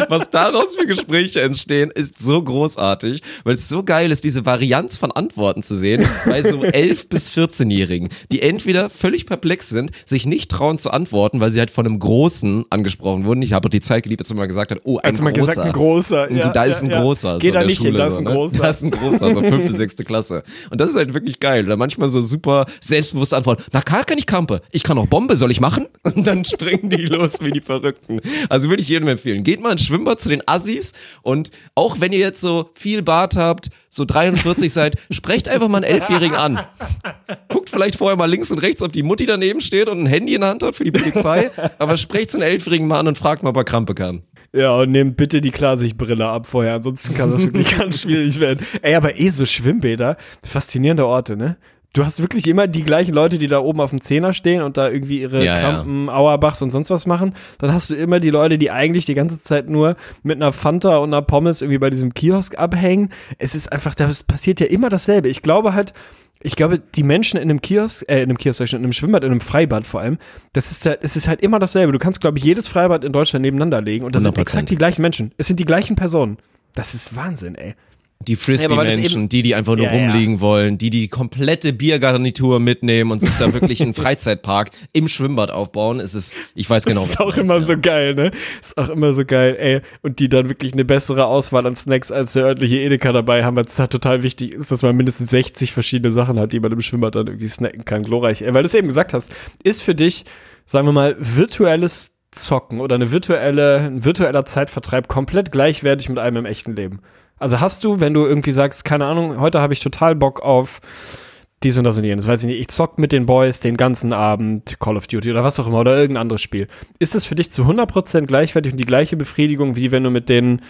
Was daraus für Gespräche entstehen, ist so großartig, weil es so geil ist, diese Varianz von Antworten zu sehen bei so 11- bis 14-Jährigen, die entweder völlig perplex sind, sich nicht trauen zu antworten, weil sie halt von einem Großen angesprochen wurden. Ich habe die Zeit geliebt, als man gesagt hat, oh, ein als großer. Gesagt, ein großer. Ja, da ist ein ja, großer. Geh so da nicht Schule, hin, da ist ein so, ne? großer. Da ist ein großer, so fünfte, sechste Klasse. Und das ist halt wirklich geil. Da manchmal so super selbstbewusste Antwort. Na klar kann ich Krampe. Ich kann auch Bombe, soll ich machen? Und dann springen die los wie die Verrückten. Also würde ich jedem empfehlen. Geht mal ins Schwimmbad zu den Assis und auch wenn ihr jetzt so viel Bart habt, so 43 seid, sprecht einfach mal einen Elfjährigen an. Guckt vielleicht vorher mal links und rechts, ob die Mutti daneben steht und ein Handy in der Hand hat für die Polizei, aber sprecht so einen Elfjährigen mal an und fragt mal, ob er Krampe kann. Ja, und nehmt bitte die Klarsichtbrille ab vorher, ansonsten kann das wirklich ganz schwierig werden. Ey, aber eh so Schwimmbäder, faszinierende Orte, ne? Du hast wirklich immer die gleichen Leute, die da oben auf dem Zehner stehen und da irgendwie ihre ja, Krampen, ja. Auerbachs und sonst was machen. Dann hast du immer die Leute, die eigentlich die ganze Zeit nur mit einer Fanta und einer Pommes irgendwie bei diesem Kiosk abhängen. Es ist einfach, das passiert ja immer dasselbe. Ich glaube halt, ich glaube, die Menschen in einem Kiosk, äh, in einem Kiosk, in einem Schwimmbad, in einem Freibad vor allem, das ist, es ist halt immer dasselbe. Du kannst, glaube ich, jedes Freibad in Deutschland nebeneinander legen und das 100%. sind exakt die gleichen Menschen. Es sind die gleichen Personen. Das ist Wahnsinn, ey. Die Frisbee-Menschen, die, die einfach nur ja, rumliegen ja. wollen, die die komplette Biergarnitur mitnehmen und sich da wirklich einen Freizeitpark im Schwimmbad aufbauen, ist es, ich weiß genau, was Ist auch immer meinst, so ja. geil, ne? Ist auch immer so geil, ey. Und die dann wirklich eine bessere Auswahl an Snacks als der örtliche Edeka dabei haben, weil es halt total wichtig ist, dass man mindestens 60 verschiedene Sachen hat, die man im Schwimmbad dann irgendwie snacken kann. Glorreich, ey. Weil du es eben gesagt hast, ist für dich, sagen wir mal, virtuelles Zocken oder eine virtuelle, ein virtueller Zeitvertreib komplett gleichwertig mit einem im echten Leben. Also hast du, wenn du irgendwie sagst, keine Ahnung, heute habe ich total Bock auf dies und das und jenes, weiß ich nicht, ich zock mit den Boys den ganzen Abend Call of Duty oder was auch immer oder irgendein anderes Spiel. Ist es für dich zu 100% gleichwertig und die gleiche Befriedigung, wie wenn du mit den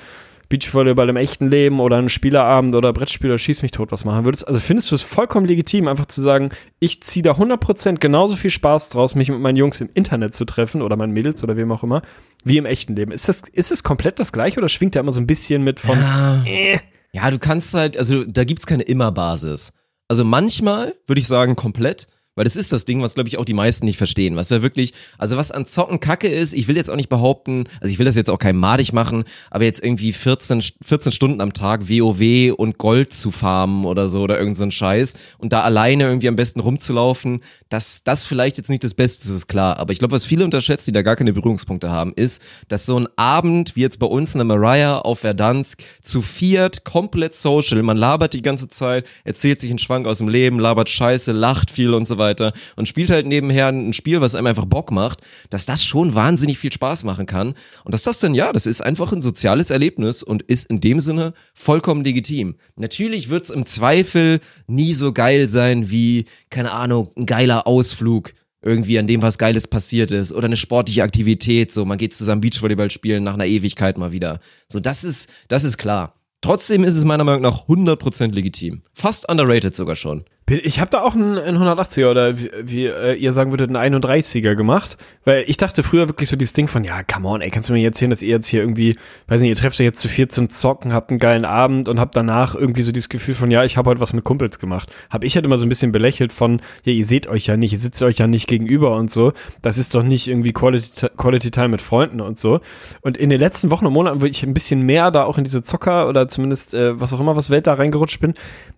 Beachvolleyball im echten Leben oder einen Spielerabend oder Brettspiel oder Schieß mich tot was machen würdest. Also findest du es vollkommen legitim, einfach zu sagen, ich ziehe da 100% genauso viel Spaß draus, mich mit meinen Jungs im Internet zu treffen oder meinen Mädels oder wem auch immer, wie im echten Leben. Ist das, ist das komplett das gleiche oder schwingt da immer so ein bisschen mit von, ja, äh. ja du kannst halt, also da gibt's keine Immerbasis. Also manchmal würde ich sagen komplett, weil das ist das Ding, was glaube ich auch die meisten nicht verstehen. Was ja wirklich, also was an Zocken Kacke ist, ich will jetzt auch nicht behaupten, also ich will das jetzt auch kein madig machen, aber jetzt irgendwie 14, 14 Stunden am Tag WoW und Gold zu farmen oder so oder irgend so Scheiß und da alleine irgendwie am besten rumzulaufen, dass das vielleicht jetzt nicht das Beste ist, ist klar. Aber ich glaube, was viele unterschätzt, die da gar keine Berührungspunkte haben, ist, dass so ein Abend wie jetzt bei uns in der Mariah auf Verdansk zu viert, komplett social, man labert die ganze Zeit, erzählt sich einen Schwank aus dem Leben, labert Scheiße, lacht viel und so weiter weiter und spielt halt nebenher ein Spiel, was einem einfach Bock macht, dass das schon wahnsinnig viel Spaß machen kann und dass das dann, ja, das ist einfach ein soziales Erlebnis und ist in dem Sinne vollkommen legitim. Natürlich wird's im Zweifel nie so geil sein wie, keine Ahnung, ein geiler Ausflug irgendwie an dem was Geiles passiert ist oder eine sportliche Aktivität, so man geht zusammen Beachvolleyball spielen nach einer Ewigkeit mal wieder. So das ist das ist klar. Trotzdem ist es meiner Meinung nach 100% legitim. Fast underrated sogar schon. Ich habe da auch einen, einen 180er oder wie, wie äh, ihr sagen würdet, einen 31er gemacht, weil ich dachte früher wirklich so dieses Ding von, ja, come on, ey, kannst du mir erzählen, dass ihr jetzt hier irgendwie, weiß nicht, ihr trefft euch jetzt zu 14 zocken, habt einen geilen Abend und habt danach irgendwie so dieses Gefühl von, ja, ich habe heute was mit Kumpels gemacht. Hab ich halt immer so ein bisschen belächelt von, ja, ihr seht euch ja nicht, ihr sitzt euch ja nicht gegenüber und so. Das ist doch nicht irgendwie Quality, Quality Time mit Freunden und so. Und in den letzten Wochen und Monaten, wo ich ein bisschen mehr da auch in diese Zocker oder zumindest äh, was auch immer, was Welt da reingerutscht bin,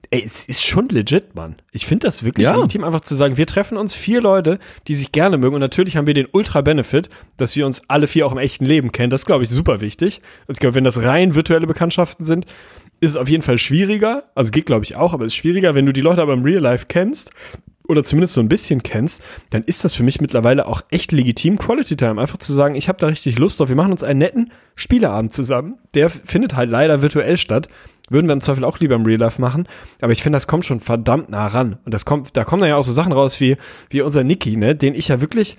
ey, es ist schon legit, Mann. Ich finde das wirklich Ja. legitim, einfach zu sagen, wir treffen uns vier Leute, die sich gerne mögen. Und natürlich haben wir den Ultra-Benefit, dass wir uns alle vier auch im echten Leben kennen. Das ist, glaube ich, super wichtig. Also ich glaube, wenn das rein virtuelle Bekanntschaften sind, ist es auf jeden Fall schwieriger. Also geht, glaube ich, auch, aber es ist schwieriger, wenn du die Leute aber im Real Life kennst oder zumindest so ein bisschen kennst, dann ist das für mich mittlerweile auch echt legitim, Quality Time. Einfach zu sagen, ich habe da richtig Lust drauf, wir machen uns einen netten Spieleabend zusammen. Der findet halt leider virtuell statt. Würden wir im Zweifel auch lieber im Real Life machen. Aber ich finde, das kommt schon verdammt nah ran. Und das kommt, da kommen dann ja auch so Sachen raus wie, wie unser Niki, ne, den ich ja wirklich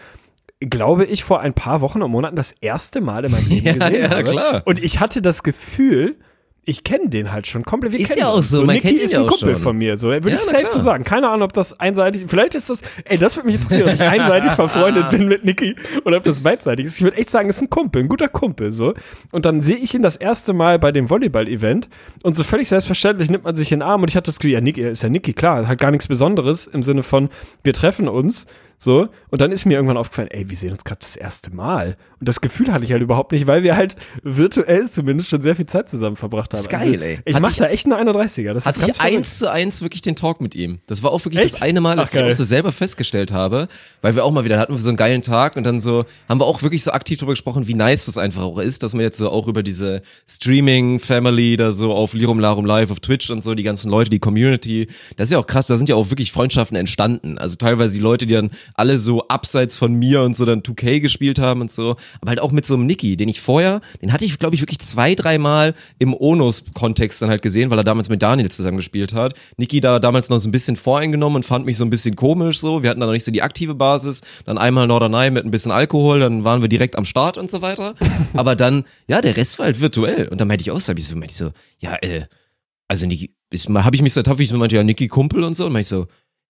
glaube ich, vor ein paar Wochen und Monaten das erste Mal in meinem Leben Ja, gesehen ja, habe. klar. Und ich hatte das Gefühl, ich kenne den halt schon komplett. Wir Ist ja auch uns. so, man Niki kennt ihn ist ja ein auch Kumpel schon. von mir. So, würde Ja, ich safe klar. so sagen. Keine Ahnung, ob das einseitig, vielleicht ist das, ey, das würde mich interessieren, ob ich einseitig verfreundet bin mit Niki oder ob das beidseitig ist. Ich würde echt sagen, es ist ein Kumpel, ein guter Kumpel, so. Und dann sehe ich ihn das erste Mal bei dem Volleyball-Event und so völlig selbstverständlich nimmt man sich in den Arm und ich hatte das Gefühl, ja, Niki, ist ja Niki, klar, hat gar nichts Besonderes im Sinne von, wir treffen uns, so. Und dann ist mir irgendwann aufgefallen, ey, wir sehen uns gerade das erste Mal. Und das Gefühl hatte ich halt überhaupt nicht, weil wir halt virtuell zumindest schon sehr viel Zeit zusammen verbracht haben. Das ist geil, also, ey. Ich mache da echt eine 31er. Das ist Hatte ich eins zu eins wirklich den Talk mit ihm. Das war auch wirklich Echt? das eine Mal, als Ach, ich auch so selber festgestellt habe, weil wir auch mal wieder hatten wir so einen geilen Tag und dann so haben wir auch wirklich so aktiv darüber gesprochen, wie nice das einfach auch ist, dass man jetzt so auch über diese Streaming Family da so auf Lirum Larum Live auf Twitch und so die ganzen Leute, die Community, das ist ja auch krass, da sind ja auch wirklich Freundschaften entstanden. Also teilweise die Leute, die dann alle so abseits von mir und so dann 2K gespielt haben und so, aber halt auch mit so einem Niki, den ich vorher, den hatte ich glaube ich wirklich zwei, dreimal im Onos-Kontext dann halt gesehen, weil er damals mit Daniel zusammen gespielt hat. Niki da damals noch so ein bisschen voreingenommen und fand mich so ein bisschen komisch so. Wir hatten da noch nicht so die aktive Basis. Dann einmal Norderney mit ein bisschen Alkohol, dann waren wir direkt am Start und so weiter. Aber dann, ja, der Rest war halt virtuell. Und dann meinte ich auch so, hab ich so, meinte ich so, ja, äh, also Niki, habe ich mich so tapfer, ich so meinte, ja, Niki Kumpel und so. Und meinte ich so,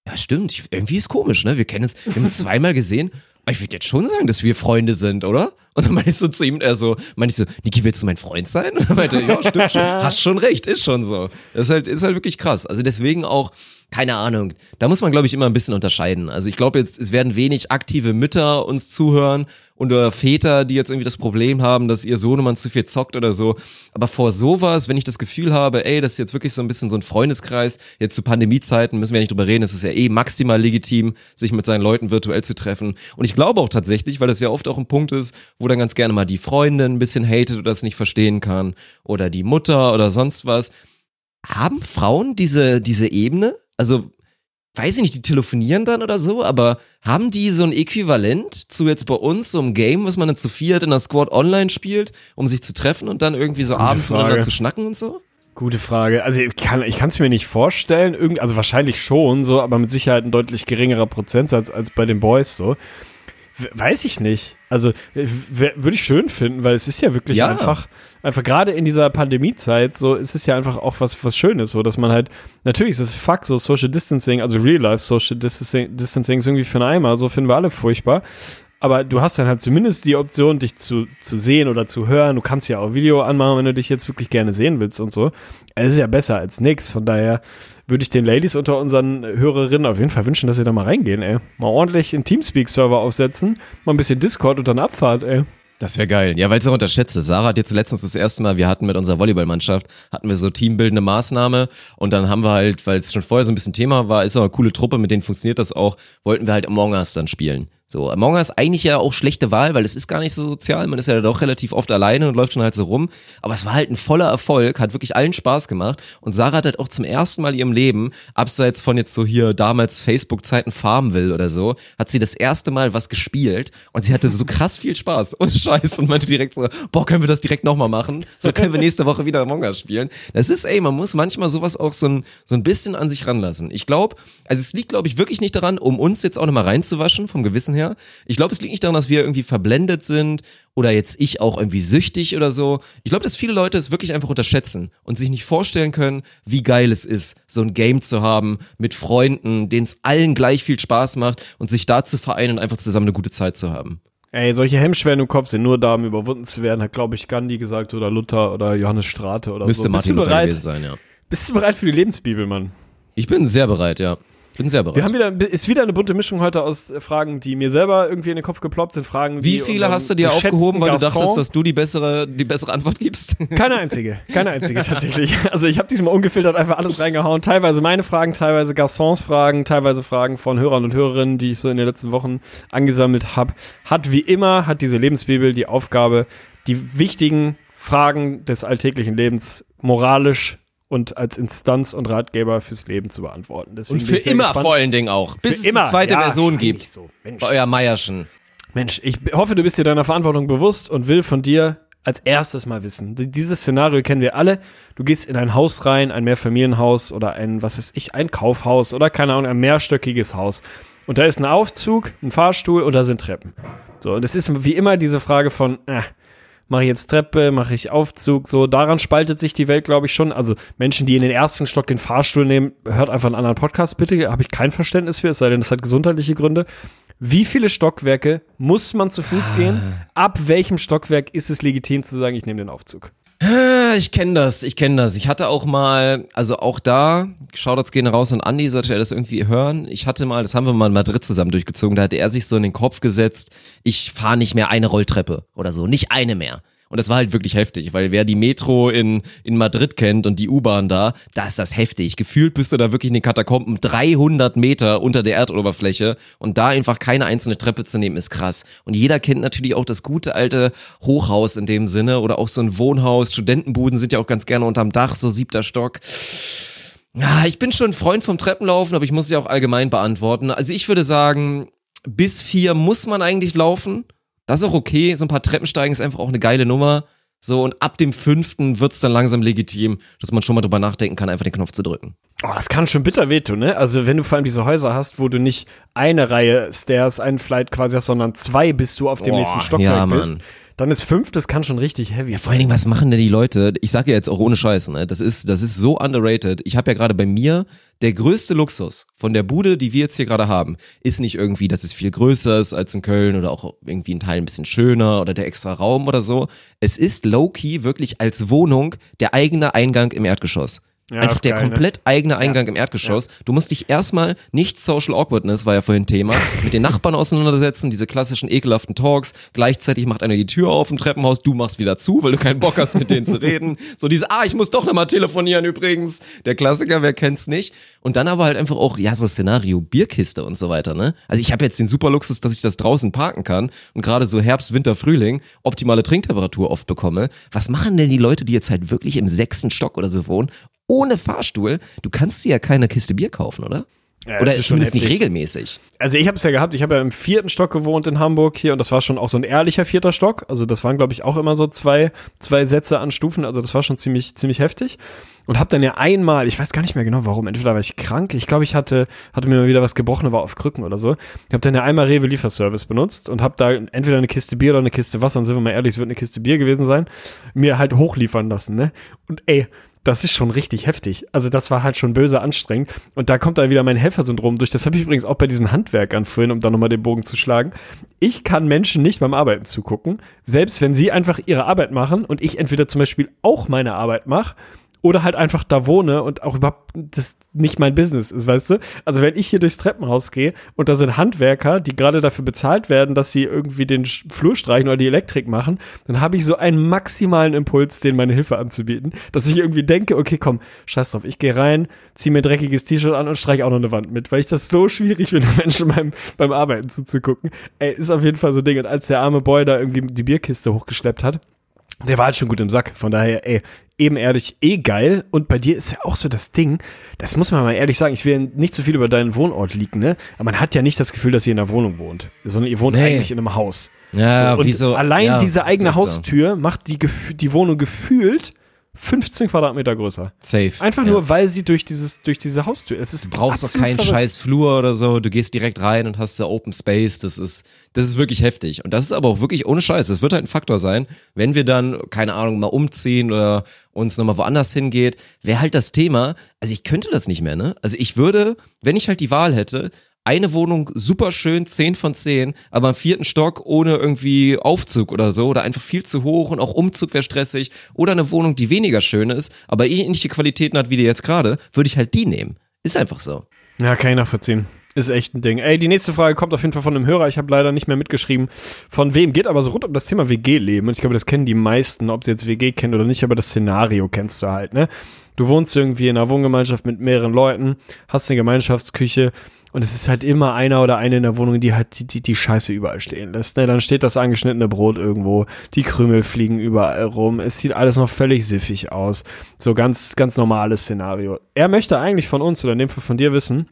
ja, stimmt, ich, irgendwie ist komisch, ne? Wir kennen uns, wir haben uns zweimal gesehen. Aber ich würde jetzt schon sagen, dass wir Freunde sind, oder? Und dann meinte ich so zu ihm, er so, meinte ich so, Niki, willst du mein Freund sein? Und er meinte, ja, stimmt schon, hast schon recht, ist schon so. Das ist halt, ist halt wirklich krass. Also deswegen auch, keine Ahnung, da muss man, glaube ich, immer ein bisschen unterscheiden. Also ich glaube jetzt, es werden wenig aktive Mütter uns zuhören und oder Väter, die jetzt irgendwie das Problem haben, dass ihr Sohnemann zu viel zockt oder so. Aber vor sowas, wenn ich das Gefühl habe, ey, das ist jetzt wirklich so ein bisschen so ein Freundeskreis, jetzt zu Pandemiezeiten müssen wir ja nicht drüber reden, es ist ja eh maximal legitim, sich mit seinen Leuten virtuell zu treffen. Und ich glaube auch tatsächlich, weil das ja oft auch ein Punkt ist, wo dann ganz gerne mal die Freundin ein bisschen hatet oder das nicht verstehen kann oder die Mutter oder sonst was. Haben Frauen diese, diese Ebene? Also, weiß ich nicht, die telefonieren dann oder so, aber haben die so ein Äquivalent zu jetzt bei uns, so einem Game, was man dann zu viert in der Squad online spielt, um sich zu treffen und dann irgendwie so abends Frage. miteinander zu schnacken und so? Gute Frage. Also ich kann ich kann es mir nicht vorstellen. Irgend, also wahrscheinlich schon so, aber mit Sicherheit ein deutlich geringerer Prozentsatz als bei den Boys so. Weiß ich nicht. Also würde ich schön finden, weil es ist ja wirklich Ja. einfach, einfach gerade in dieser Pandemiezeit so, ist es ja einfach auch was, was Schönes, so, dass man halt, natürlich ist es fuck, so Social Distancing, also Real Life Social Distancing, Distancing ist irgendwie für einen Eimer, so finden wir alle furchtbar. Aber du hast dann halt zumindest die Option, dich zu, zu sehen oder zu hören. Du kannst ja auch Video anmachen, wenn du dich jetzt wirklich gerne sehen willst und so. Es ist ja besser als nix. Von daher würde ich den Ladies unter unseren Hörerinnen auf jeden Fall wünschen, dass sie da mal reingehen, ey. Mal ordentlich einen Teamspeak-Server aufsetzen, mal ein bisschen Discord und dann Abfahrt, ey. Das wäre geil. Ja, weil es auch unterschätzt ist. Sarah hat jetzt letztens das erste Mal, wir hatten mit unserer Volleyballmannschaft, hatten wir so teambildende Maßnahme und dann haben wir halt, weil es schon vorher so ein bisschen Thema war, ist auch eine coole Truppe, mit denen funktioniert das auch, wollten wir halt Among Us dann spielen. So, Among Us eigentlich ja auch schlechte Wahl, weil es ist gar nicht so sozial, man ist ja doch relativ oft alleine und läuft schon halt so rum, aber es war halt ein voller Erfolg, hat wirklich allen Spaß gemacht und Sarah hat halt auch zum ersten Mal in ihrem Leben, abseits von jetzt so hier damals Facebook-Zeiten Farmville oder so, hat sie das erste Mal was gespielt und sie hatte so krass viel Spaß, ohne Scheiß und meinte direkt so, boah, können wir das direkt nochmal machen? So können wir nächste Woche wieder Among Us spielen. Das ist, ey, man muss manchmal sowas auch so ein, so ein bisschen an sich ranlassen. Ich glaube, also es liegt, glaube ich, wirklich nicht daran, um uns jetzt auch nochmal reinzuwaschen, vom Gewissen her. Ich glaube, es liegt nicht daran, dass wir irgendwie verblendet sind oder jetzt ich auch irgendwie süchtig oder so. Ich glaube, dass viele Leute es wirklich einfach unterschätzen und sich nicht vorstellen können, wie geil es ist, so ein Game zu haben mit Freunden, denen es allen gleich viel Spaß macht und sich da zu vereinen und einfach zusammen eine gute Zeit zu haben. Ey, solche Hemmschwellen im Kopf sind nur da, um überwunden zu werden, hat, glaube ich, Gandhi gesagt oder Luther oder Johannes Strate oder Müsste so. Martin bist du Luther bereit? gewesen sein, ja. Bist du bereit für die Lebensbibel, Mann? Ich bin sehr bereit, ja. Bin sehr bereit. Wir haben wieder, ist wieder eine bunte Mischung heute aus Fragen, die mir selber irgendwie in den Kopf geploppt sind. Fragen, wie viele hast du dir aufgehoben, weil du Garçon- dachtest, dass du die bessere, die bessere Antwort gibst? Keine einzige, keine einzige tatsächlich. Also ich habe diesmal ungefiltert einfach alles reingehauen. Teilweise meine Fragen, teilweise Garçons Fragen, teilweise Fragen von Hörern und Hörerinnen, die ich so in den letzten Wochen angesammelt habe. Hat wie immer, hat diese Lebensbibel die Aufgabe, die wichtigen Fragen des alltäglichen Lebens moralisch und als Instanz und Ratgeber fürs Leben zu beantworten. Deswegen Und für immer gespannt. vor allen Dingen auch. Bis Für es immer, die zweite ja, Version gibt. so. Bei euer Meierschen. Mensch, ich hoffe, du bist dir deiner Verantwortung bewusst und will von dir als erstes mal wissen. Dieses Szenario kennen wir alle. Du gehst in ein Haus rein, ein Mehrfamilienhaus oder ein, was weiß ich, ein Kaufhaus oder keine Ahnung, ein mehrstöckiges Haus. Und da ist ein Aufzug, ein Fahrstuhl und da sind Treppen. So, und es ist wie immer diese Frage von, äh, mache ich jetzt Treppe, mache ich Aufzug, so, daran spaltet sich die Welt, glaube ich, schon. Also Menschen, die in den ersten Stock den Fahrstuhl nehmen, hört einfach einen anderen Podcast, bitte, habe ich kein Verständnis für, es sei denn, das hat gesundheitliche Gründe. Wie viele Stockwerke muss man zu Fuß gehen? Ab welchem Stockwerk ist es legitim zu sagen, ich nehme den Aufzug? Ich kenne das, ich kenne das. Ich hatte auch mal, also auch da, Shoutouts gehen raus und Andi, sollte er das irgendwie hören. Ich hatte mal, das haben wir mal in Madrid zusammen durchgezogen, da hat er sich so in den Kopf gesetzt, ich fahre nicht mehr eine Rolltreppe oder so, nicht eine mehr. Und das war halt wirklich heftig, weil wer die Metro in, in Madrid kennt und die U-Bahn da, da ist das heftig. Gefühlt bist du da wirklich in den Katakomben 300 Meter unter der Erdoberfläche und da einfach keine einzelne Treppe zu nehmen, ist krass. Und jeder kennt natürlich auch das gute alte Hochhaus in dem Sinne oder auch so ein Wohnhaus. Studentenbuden sind ja auch ganz gerne unterm Dach, so siebter Stock. Ja, ich bin schon ein Freund vom Treppenlaufen, aber ich muss sie auch allgemein beantworten. Also ich würde sagen, bis vier muss man eigentlich laufen. Das ist auch okay. So ein paar Treppensteigen ist einfach auch eine geile Nummer. So, und ab dem fünften wird's dann langsam legitim, dass man schon mal drüber nachdenken kann, einfach den Knopf zu drücken. Oh, das kann schon bitter wehtun, ne? Also wenn du vor allem diese Häuser hast, wo du nicht eine Reihe Stairs, einen Flight quasi hast, sondern zwei, bis du auf dem Boah, nächsten Stockwerk ja, bist. Dann ist fünf, das kann schon richtig heavy Ja, vor allen Dingen, was machen denn die Leute? Ich sage ja jetzt auch ohne Scheiß, ne? Das ist, das ist so underrated. Ich habe ja gerade bei mir der größte Luxus von der Bude, die wir jetzt hier gerade haben, ist nicht irgendwie, dass es viel größer ist als in Köln oder auch irgendwie ein Teil ein bisschen schöner oder der extra Raum oder so. Es ist low-key wirklich als Wohnung der eigene Eingang im Erdgeschoss. Ja, Einfach der geil, ne? komplett eigene Eingang im Erdgeschoss. Du musst dich erstmal nicht Social Awkwardness, war ja vorhin Thema, mit den Nachbarn auseinandersetzen, diese klassischen ekelhaften Talks. Gleichzeitig macht einer die Tür auf im Treppenhaus, du machst wieder zu, weil du keinen Bock hast, mit denen zu reden. So diese, ah, ich muss doch nochmal telefonieren übrigens. Der Klassiker, wer kennt's nicht? Und dann aber halt einfach auch, ja, so Szenario, Bierkiste und so weiter, ne? Also ich habe jetzt den super Luxus, dass ich das draußen parken kann und gerade so Herbst, Winter, Frühling optimale Trinktemperatur oft bekomme. Was machen denn die Leute, die jetzt halt wirklich im sechsten Stock oder so wohnen? Ohne Fahrstuhl, du kannst dir ja keine Kiste Bier kaufen, oder? Ja, oder zumindest nicht regelmäßig. Also ich habe es ja gehabt, ich habe ja im vierten Stock gewohnt in Hamburg hier und das war schon auch so ein ehrlicher vierter Stock. Also das waren, glaube ich, auch immer so zwei, zwei Sätze an Stufen. Also das war schon ziemlich, ziemlich heftig. Und habe dann ja einmal, ich weiß gar nicht mehr genau warum, entweder war ich krank, ich glaube, ich hatte, hatte mir mal wieder was gebrochen, war auf Krücken oder so. Ich habe dann ja einmal Rewe Lieferservice benutzt und habe da entweder eine Kiste Bier oder eine Kiste Wasser, und sind wir mal ehrlich, es wird eine Kiste Bier gewesen sein, mir halt hochliefern lassen, ne? Und ey, das ist schon richtig heftig. Also das war halt schon böse anstrengend. Und da kommt dann wieder mein Helfersyndrom durch. Das habe ich übrigens auch bei diesen Handwerkern vorhin, um da nochmal den Bogen zu schlagen. Ich kann Menschen nicht beim Arbeiten zugucken, selbst wenn sie einfach ihre Arbeit machen und ich entweder zum Beispiel auch meine Arbeit mache oder halt einfach da wohne und auch überhaupt das nicht mein Business ist, weißt du? Also wenn ich hier durchs Treppenhaus gehe und da sind Handwerker, die gerade dafür bezahlt werden, dass sie irgendwie den Flur streichen oder die Elektrik machen, dann habe ich so einen maximalen Impuls, denen meine Hilfe anzubieten, dass ich irgendwie denke, okay, komm, scheiß drauf, ich gehe rein, zieh mir ein dreckiges T-Shirt an und streiche auch noch eine Wand mit, weil ich das so schwierig finde, Menschen beim, beim Arbeiten zuzugucken. Ey, ist auf jeden Fall so ein Ding. Und als der arme Boy da irgendwie die Bierkiste hochgeschleppt hat, der war halt schon gut im Sack. Von daher, ey, eben ehrlich, eh geil. Und bei dir ist ja auch so das Ding, das muss man mal ehrlich sagen, ich will nicht so viel über deinen Wohnort liegen, ne? Aber man hat ja nicht das Gefühl, dass ihr in einer Wohnung wohnt, sondern ihr wohnt Nee. eigentlich in einem Haus. Ja, und wie so. allein ja, diese eigene echt so. Haustür macht die, die Wohnung gefühlt 15 Quadratmeter größer. Safe. Einfach ja. nur, weil sie durch dieses, durch diese Haustür, es ist Du brauchst doch keinen verrückt. scheiß Flur oder so. Du gehst direkt rein und hast da Open Space. Das ist, das ist wirklich heftig. Und das ist aber auch wirklich ohne Scheiß. Das wird halt ein Faktor sein, wenn wir dann, keine Ahnung, mal umziehen oder uns nochmal woanders hingeht, wäre halt das Thema. Also ich könnte das nicht mehr, ne? Also ich würde, wenn ich halt die Wahl hätte, eine Wohnung super schön, 10 von 10, aber im vierten Stock ohne irgendwie Aufzug oder so oder einfach viel zu hoch und auch Umzug wäre stressig oder eine Wohnung, die weniger schön ist, aber ähnliche Qualitäten hat wie die jetzt gerade, würde ich halt die nehmen. Ist einfach so. Ja, kann ich nachvollziehen. Ist echt ein Ding. Ey, die nächste Frage kommt auf jeden Fall von einem Hörer. Ich habe leider nicht mehr mitgeschrieben, von wem geht, aber so rund um das Thema WG-Leben. Und ich glaube, das kennen die meisten, ob sie jetzt WG kennen oder nicht, aber das Szenario kennst du halt, ne? Du wohnst irgendwie in einer Wohngemeinschaft mit mehreren Leuten, hast eine Gemeinschaftsküche und es ist halt immer einer oder eine in der Wohnung, die halt die, die, die Scheiße überall stehen lässt. Ne? Dann steht das angeschnittene Brot irgendwo, die Krümel fliegen überall rum, es sieht alles noch völlig siffig aus. So ganz, ganz normales Szenario. Er möchte eigentlich von uns oder in dem Fall von dir wissen,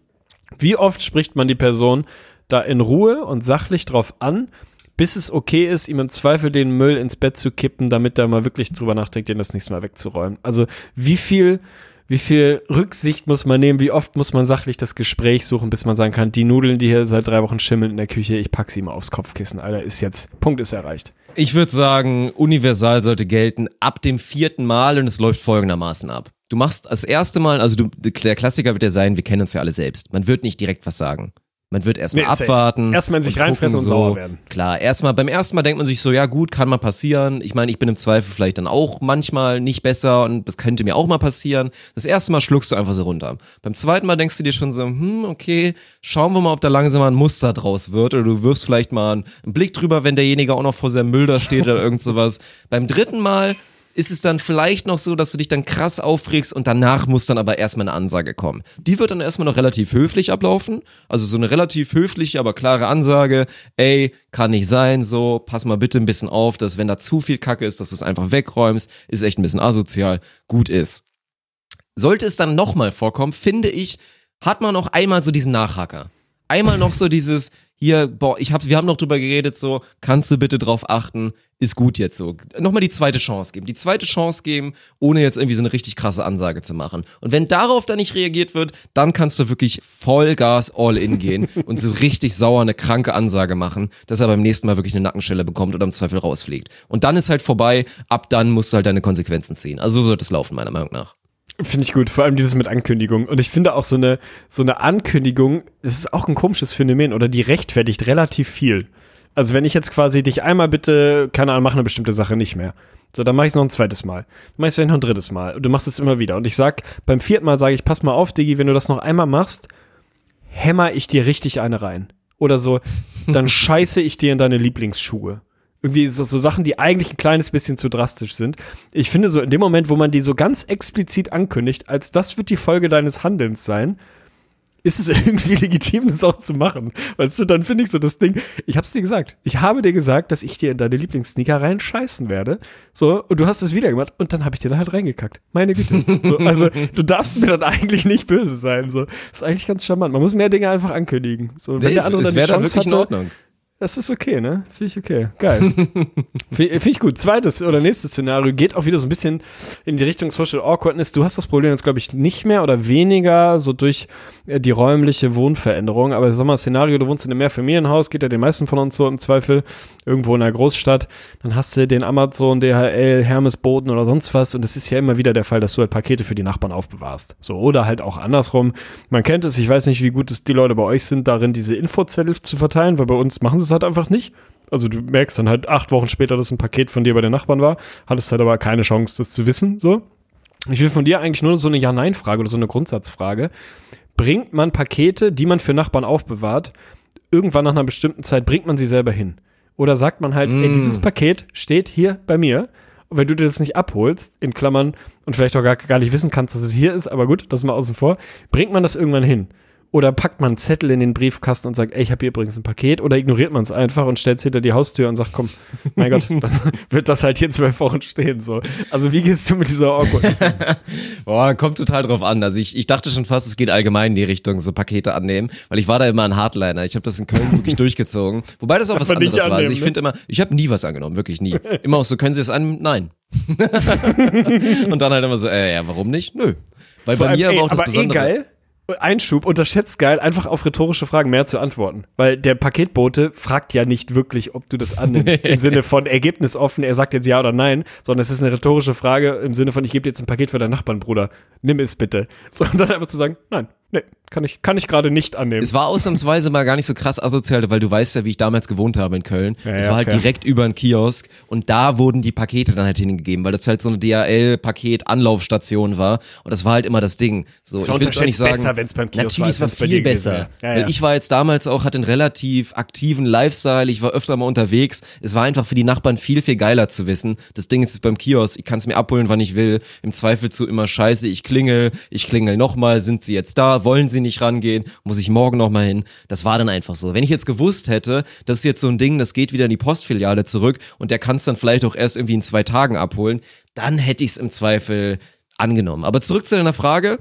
wie oft spricht man die Person da in Ruhe und sachlich drauf an, bis es okay ist, ihm im Zweifel den Müll ins Bett zu kippen, damit er mal wirklich drüber nachdenkt, den das nächste Mal wegzuräumen. Also wie viel, wie viel Rücksicht muss man nehmen, wie oft muss man sachlich das Gespräch suchen, bis man sagen kann, die Nudeln, die hier seit drei Wochen schimmeln in der Küche, ich pack sie mal aufs Kopfkissen, Alter, ist jetzt, Punkt ist erreicht. Ich würde sagen, universal sollte gelten ab dem vierten Mal und es läuft folgendermaßen ab. Du machst das erste Mal, also du, der Klassiker wird ja sein, wir kennen uns ja alle selbst. Man wird nicht direkt was sagen. Man wird erstmal Nee, abwarten. Erstmal in sich reinfressen und sauer werden. Klar, erstmal, beim ersten Mal denkt man sich so, ja gut, kann mal passieren. Ich meine, ich bin im Zweifel vielleicht dann auch manchmal nicht besser und das könnte mir auch mal passieren. Das erste Mal schluckst du einfach so runter. Beim zweiten Mal denkst du dir schon so, hm, okay, schauen wir mal, ob da langsam mal ein Muster draus wird oder du wirfst vielleicht mal einen Blick drüber, wenn derjenige auch noch vor seinem Müll da steht oder irgend sowas. Beim dritten Mal ist es dann vielleicht noch so, dass du dich dann krass aufregst und danach muss dann aber erstmal eine Ansage kommen. Die wird dann erstmal noch relativ höflich ablaufen. Also so eine relativ höfliche, aber klare Ansage. Ey, kann nicht sein, so, pass mal bitte ein bisschen auf, dass wenn da zu viel Kacke ist, dass du es einfach wegräumst, ist echt ein bisschen asozial, gut ist. Sollte es dann nochmal vorkommen, finde ich, hat man noch einmal so diesen Nachhaker. Einmal noch so dieses, hier, boah, ich hab, wir haben noch drüber geredet, so, kannst du bitte drauf achten, ist gut jetzt so. Nochmal die zweite Chance geben. Die zweite Chance geben, ohne jetzt irgendwie so eine richtig krasse Ansage zu machen. Und wenn darauf dann nicht reagiert wird, dann kannst du wirklich Vollgas all in gehen und so richtig sauer eine kranke Ansage machen, dass er beim nächsten Mal wirklich eine Nackenschelle bekommt oder im Zweifel rausfliegt. Und dann ist halt vorbei, ab dann musst du halt deine Konsequenzen ziehen. Also so sollte es laufen, meiner Meinung nach. Finde ich gut, vor allem dieses mit Ankündigung. Und ich finde auch so eine, so eine Ankündigung, das ist auch ein komisches Phänomen oder die rechtfertigt relativ viel. Also wenn ich jetzt quasi dich einmal bitte, keine Ahnung, mach eine bestimmte Sache nicht mehr. So, dann mache ich es noch ein zweites Mal. Dann mache ich es vielleicht noch ein drittes Mal. Und du machst es immer wieder. Und ich sag, beim vierten Mal sage ich, pass mal auf, Diggi, wenn du das noch einmal machst, hämmer ich dir richtig eine rein. Oder so, dann scheiße ich dir in deine Lieblingsschuhe. Irgendwie so, so Sachen, die eigentlich ein kleines bisschen zu drastisch sind. Ich finde so in dem Moment, wo man die so ganz explizit ankündigt, als das wird die Folge deines Handelns sein, ist es irgendwie legitim, das auch zu machen. Weißt du, dann finde ich so das Ding, ich hab's dir gesagt. Ich habe dir gesagt, dass ich dir in deine Lieblingssneaker reinscheißen werde. So, und du hast es wieder gemacht und dann habe ich dir da halt reingekackt. Meine Güte. So, also, du darfst mir dann eigentlich nicht böse sein. So, ist eigentlich ganz charmant. Man muss mehr Dinge einfach ankündigen. So, wenn der andere es dann die wäre dann wirklich in hatte, Ordnung. Das ist okay, ne? Finde ich okay. Geil. Finde find ich gut. Zweites oder nächstes Szenario geht auch wieder so ein bisschen in die Richtung Social Awkwardness. Du hast das Problem jetzt, glaube ich, nicht mehr oder weniger so durch äh, die räumliche Wohnveränderung. Aber sag mal, Szenario, du wohnst in einem Mehrfamilienhaus, geht ja den meisten von uns so im Zweifel, irgendwo in einer Großstadt. Dann hast du den Amazon, DHL, Hermes Boten oder sonst was. Und es ist ja immer wieder der Fall, dass du halt Pakete für die Nachbarn aufbewahrst. So, oder halt auch andersrum. Man kennt es, ich weiß nicht, wie gut es die Leute bei euch sind, darin diese Infozettel zu verteilen, weil bei uns machen sie es halt einfach nicht. Also du merkst dann halt acht Wochen später, dass ein Paket von dir bei den Nachbarn war, hattest halt aber keine Chance, das zu wissen, so. Ich will von dir eigentlich nur so eine Ja-Nein-Frage oder so eine Grundsatzfrage. Bringt man Pakete, die man für Nachbarn aufbewahrt, irgendwann nach einer bestimmten Zeit, bringt man sie selber hin? Oder sagt man halt, ey, dieses Paket steht hier bei mir. Und wenn du dir das nicht abholst, in Klammern, und vielleicht auch gar, gar nicht wissen kannst, dass es hier ist, aber gut, das mal außen vor, bringt man das irgendwann hin? Oder packt man einen Zettel in den Briefkasten und sagt, ey, ich habe hier übrigens ein Paket? Oder ignoriert man es einfach und stellt es hinter die Haustür und sagt, komm, mein Gott, dann wird das halt hier zwölf Wochen stehen. So. Also wie gehst du mit dieser Awkwardness? Boah, kommt total drauf an. Also ich, ich dachte schon fast, es geht allgemein in die Richtung, so Pakete annehmen, weil ich war da immer ein Hardliner. Ich habe das in Köln wirklich durchgezogen. Wobei das auch was anderes war. Also annehmen, ich ne? finde immer, ich habe nie was angenommen, wirklich nie. Immer auch so, können Sie es annehmen? Nein. Und dann halt immer so, äh, ja, warum nicht? Nö. Weil bei Vor mir allem, aber auch ey, das aber Besondere. Eh geil. Einschub, unterschätzt geil, einfach auf rhetorische Fragen mehr zu antworten. Weil der Paketbote fragt ja nicht wirklich, ob du das annimmst. Im Sinne von Ergebnis offen, er sagt jetzt ja oder nein, sondern es ist eine rhetorische Frage im Sinne von, ich gebe dir jetzt ein Paket für deinen Nachbarn, Bruder. Nimm es bitte. Sondern einfach zu sagen, nein, nee, kann ich, kann ich gerade nicht annehmen. Es war ausnahmsweise mal gar nicht so krass asozial, weil du weißt ja, wie ich damals gewohnt habe in Köln. Ja, es ja, war halt fair. direkt über einen Kiosk und da wurden die Pakete dann halt hingegeben, weil das halt so eine DHL-Paket-Anlaufstation war und das war halt immer das Ding. So, war ich will auch nicht sagen, besser, wenn's beim Kiosk natürlich, war, es war viel besser. Ja, weil ja. ich war jetzt damals auch, hatte einen relativ aktiven Lifestyle, ich war öfter mal unterwegs. Es war einfach für die Nachbarn viel, viel geiler zu wissen. Das Ding ist beim Kiosk, ich kann es mir abholen, wann ich will. Im Zweifel zu immer scheiße, ich klingel, ich klingel nochmal, sind sie jetzt da, wollen sie nicht rangehen, muss ich morgen nochmal hin. Das war dann einfach so. Wenn ich jetzt gewusst hätte, das ist jetzt so ein Ding, das geht wieder in die Postfiliale zurück und der kann es dann vielleicht auch erst irgendwie in zwei Tagen abholen, dann hätte ich es im Zweifel angenommen. Aber zurück zu deiner Frage.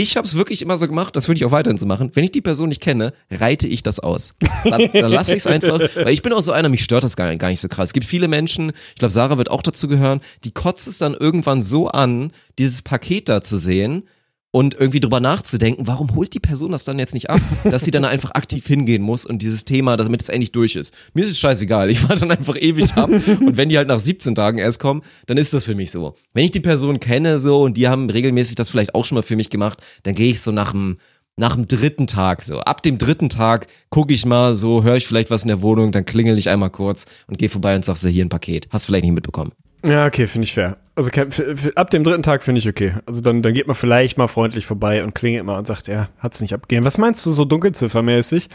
Ich habe es wirklich immer so gemacht, das würde ich auch weiterhin so machen. Wenn ich die Person nicht kenne, reite ich das aus. Dann, dann lasse ich es einfach, weil ich bin auch so einer, mich stört das gar, gar nicht so krass. Es gibt viele Menschen, ich glaube, Sarah wird auch dazu gehören, die kotzt es dann irgendwann so an, dieses Paket da zu sehen und irgendwie drüber nachzudenken, warum holt die Person das dann jetzt nicht ab, dass sie dann einfach aktiv hingehen muss und dieses Thema, damit es endlich durch ist. Mir ist es scheißegal, ich warte dann einfach ewig ab und wenn die halt nach 17 Tagen erst kommen, dann ist das für mich so. Wenn ich die Person kenne so und die haben regelmäßig das vielleicht auch schon mal für mich gemacht, dann gehe ich so nach dem nach dem dritten Tag so. Ab dem dritten Tag gucke ich mal so, höre ich vielleicht was in der Wohnung, dann klingel ich einmal kurz und gehe vorbei und sag so, hier ein Paket. Hast du vielleicht nicht mitbekommen. Ja, okay, finde ich fair. Also ab dem dritten Tag finde ich okay. Also dann, dann geht man vielleicht mal freundlich vorbei und klingelt mal und sagt, ja, hat's nicht abgegeben. Was meinst du so dunkelziffermäßig?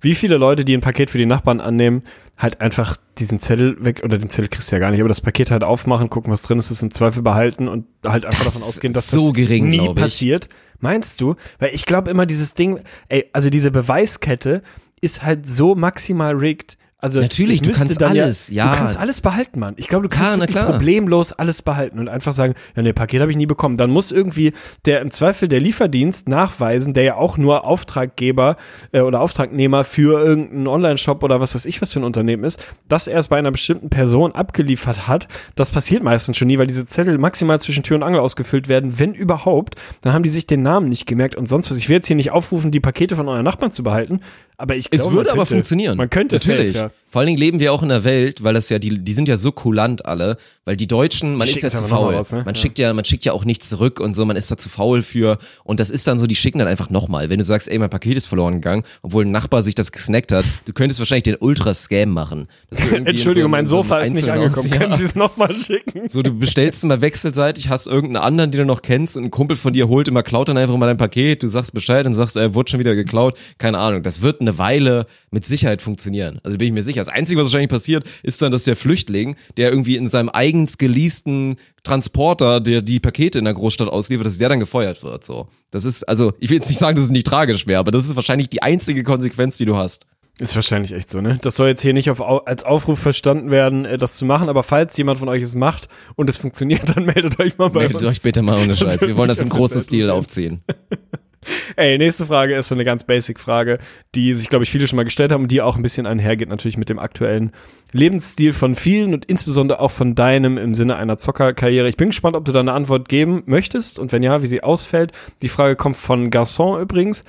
Wie viele Leute, die ein Paket für die Nachbarn annehmen, halt einfach diesen Zettel weg, oder den Zettel kriegst du ja gar nicht, aber das Paket halt aufmachen, gucken, was drin ist, es im Zweifel behalten und halt einfach Das davon ausgehen, dass so das gering, nie glaub ich. Meinst du? Weil ich glaube immer dieses Ding, ey, also diese Beweiskette ist halt so maximal rigged. Also Natürlich, du kannst alles, ja. Du kannst alles behalten, Mann. Ich glaube, du kannst Ja, problemlos alles behalten und einfach sagen, ja, nee, Paket habe ich nie bekommen. Dann muss irgendwie der im Zweifel der Lieferdienst nachweisen, der ja auch nur Auftraggeber äh, oder Auftragnehmer für irgendeinen Online-Shop oder was weiß ich was für ein Unternehmen ist, dass er es bei einer bestimmten Person abgeliefert hat. Das passiert meistens schon nie, weil diese Zettel maximal zwischen Tür und Angel ausgefüllt werden, wenn überhaupt. Dann haben die sich den Namen nicht gemerkt und sonst was. Ich will jetzt hier nicht aufrufen, die Pakete von euren Nachbarn zu behalten, aber ich Es glaube, würde man aber funktionieren. Man könnte Natürlich. safe, ja. Vor allen Dingen leben wir auch in einer Welt, weil das ja, die, die sind ja so kulant alle, weil die Deutschen, man Die ist ja zu faul. raus, ne? Man Ja. schickt ja, man schickt ja auch nichts zurück und so, man ist da zu faul für. Und das ist dann so, die schicken dann einfach nochmal. Wenn du sagst, ey, mein Paket ist verloren gegangen, obwohl ein Nachbar sich das gesnackt hat, du könntest wahrscheinlich den Ultra-Scam machen. Entschuldigung, so mein in so Sofa ist nicht angekommen. Können. Sie es nochmal schicken? So, du bestellst immer wechselseitig, hast irgendeinen anderen, den du noch kennst und ein Kumpel von dir holt immer, klaut dann einfach mal dein Paket, du sagst Bescheid und sagst, er wurde schon wieder geklaut. Keine Ahnung. Das wird eine Weile mit Sicherheit funktionieren. Also bin ich mir sicher. Das Einzige, was wahrscheinlich passiert, ist dann, dass der Flüchtling, der irgendwie in seinem eigens geleasten Transporter, der die Pakete in der Großstadt ausliefert, dass der dann gefeuert wird. So. Das ist, also, ich will jetzt nicht sagen, dass es nicht tragisch wäre, aber das ist wahrscheinlich die einzige Konsequenz, die du hast. Ist wahrscheinlich echt so, ne? Das soll jetzt hier nicht auf, Au- als Aufruf verstanden werden, äh, das zu machen, aber falls jemand von euch es macht und es funktioniert, dann meldet euch mal bei Meldet uns. euch bitte mal ohne Scheiß. Wir wollen das im großen Stil aufziehen. Ey, nächste Frage ist so eine ganz basic Frage, die sich, glaube ich, viele schon mal gestellt haben und die auch ein bisschen einhergeht natürlich mit dem aktuellen Lebensstil von vielen und insbesondere auch von deinem im Sinne einer Zockerkarriere. Ich bin gespannt, ob du da eine Antwort geben möchtest und wenn ja, wie sie ausfällt. Die Frage kommt von Garçon übrigens.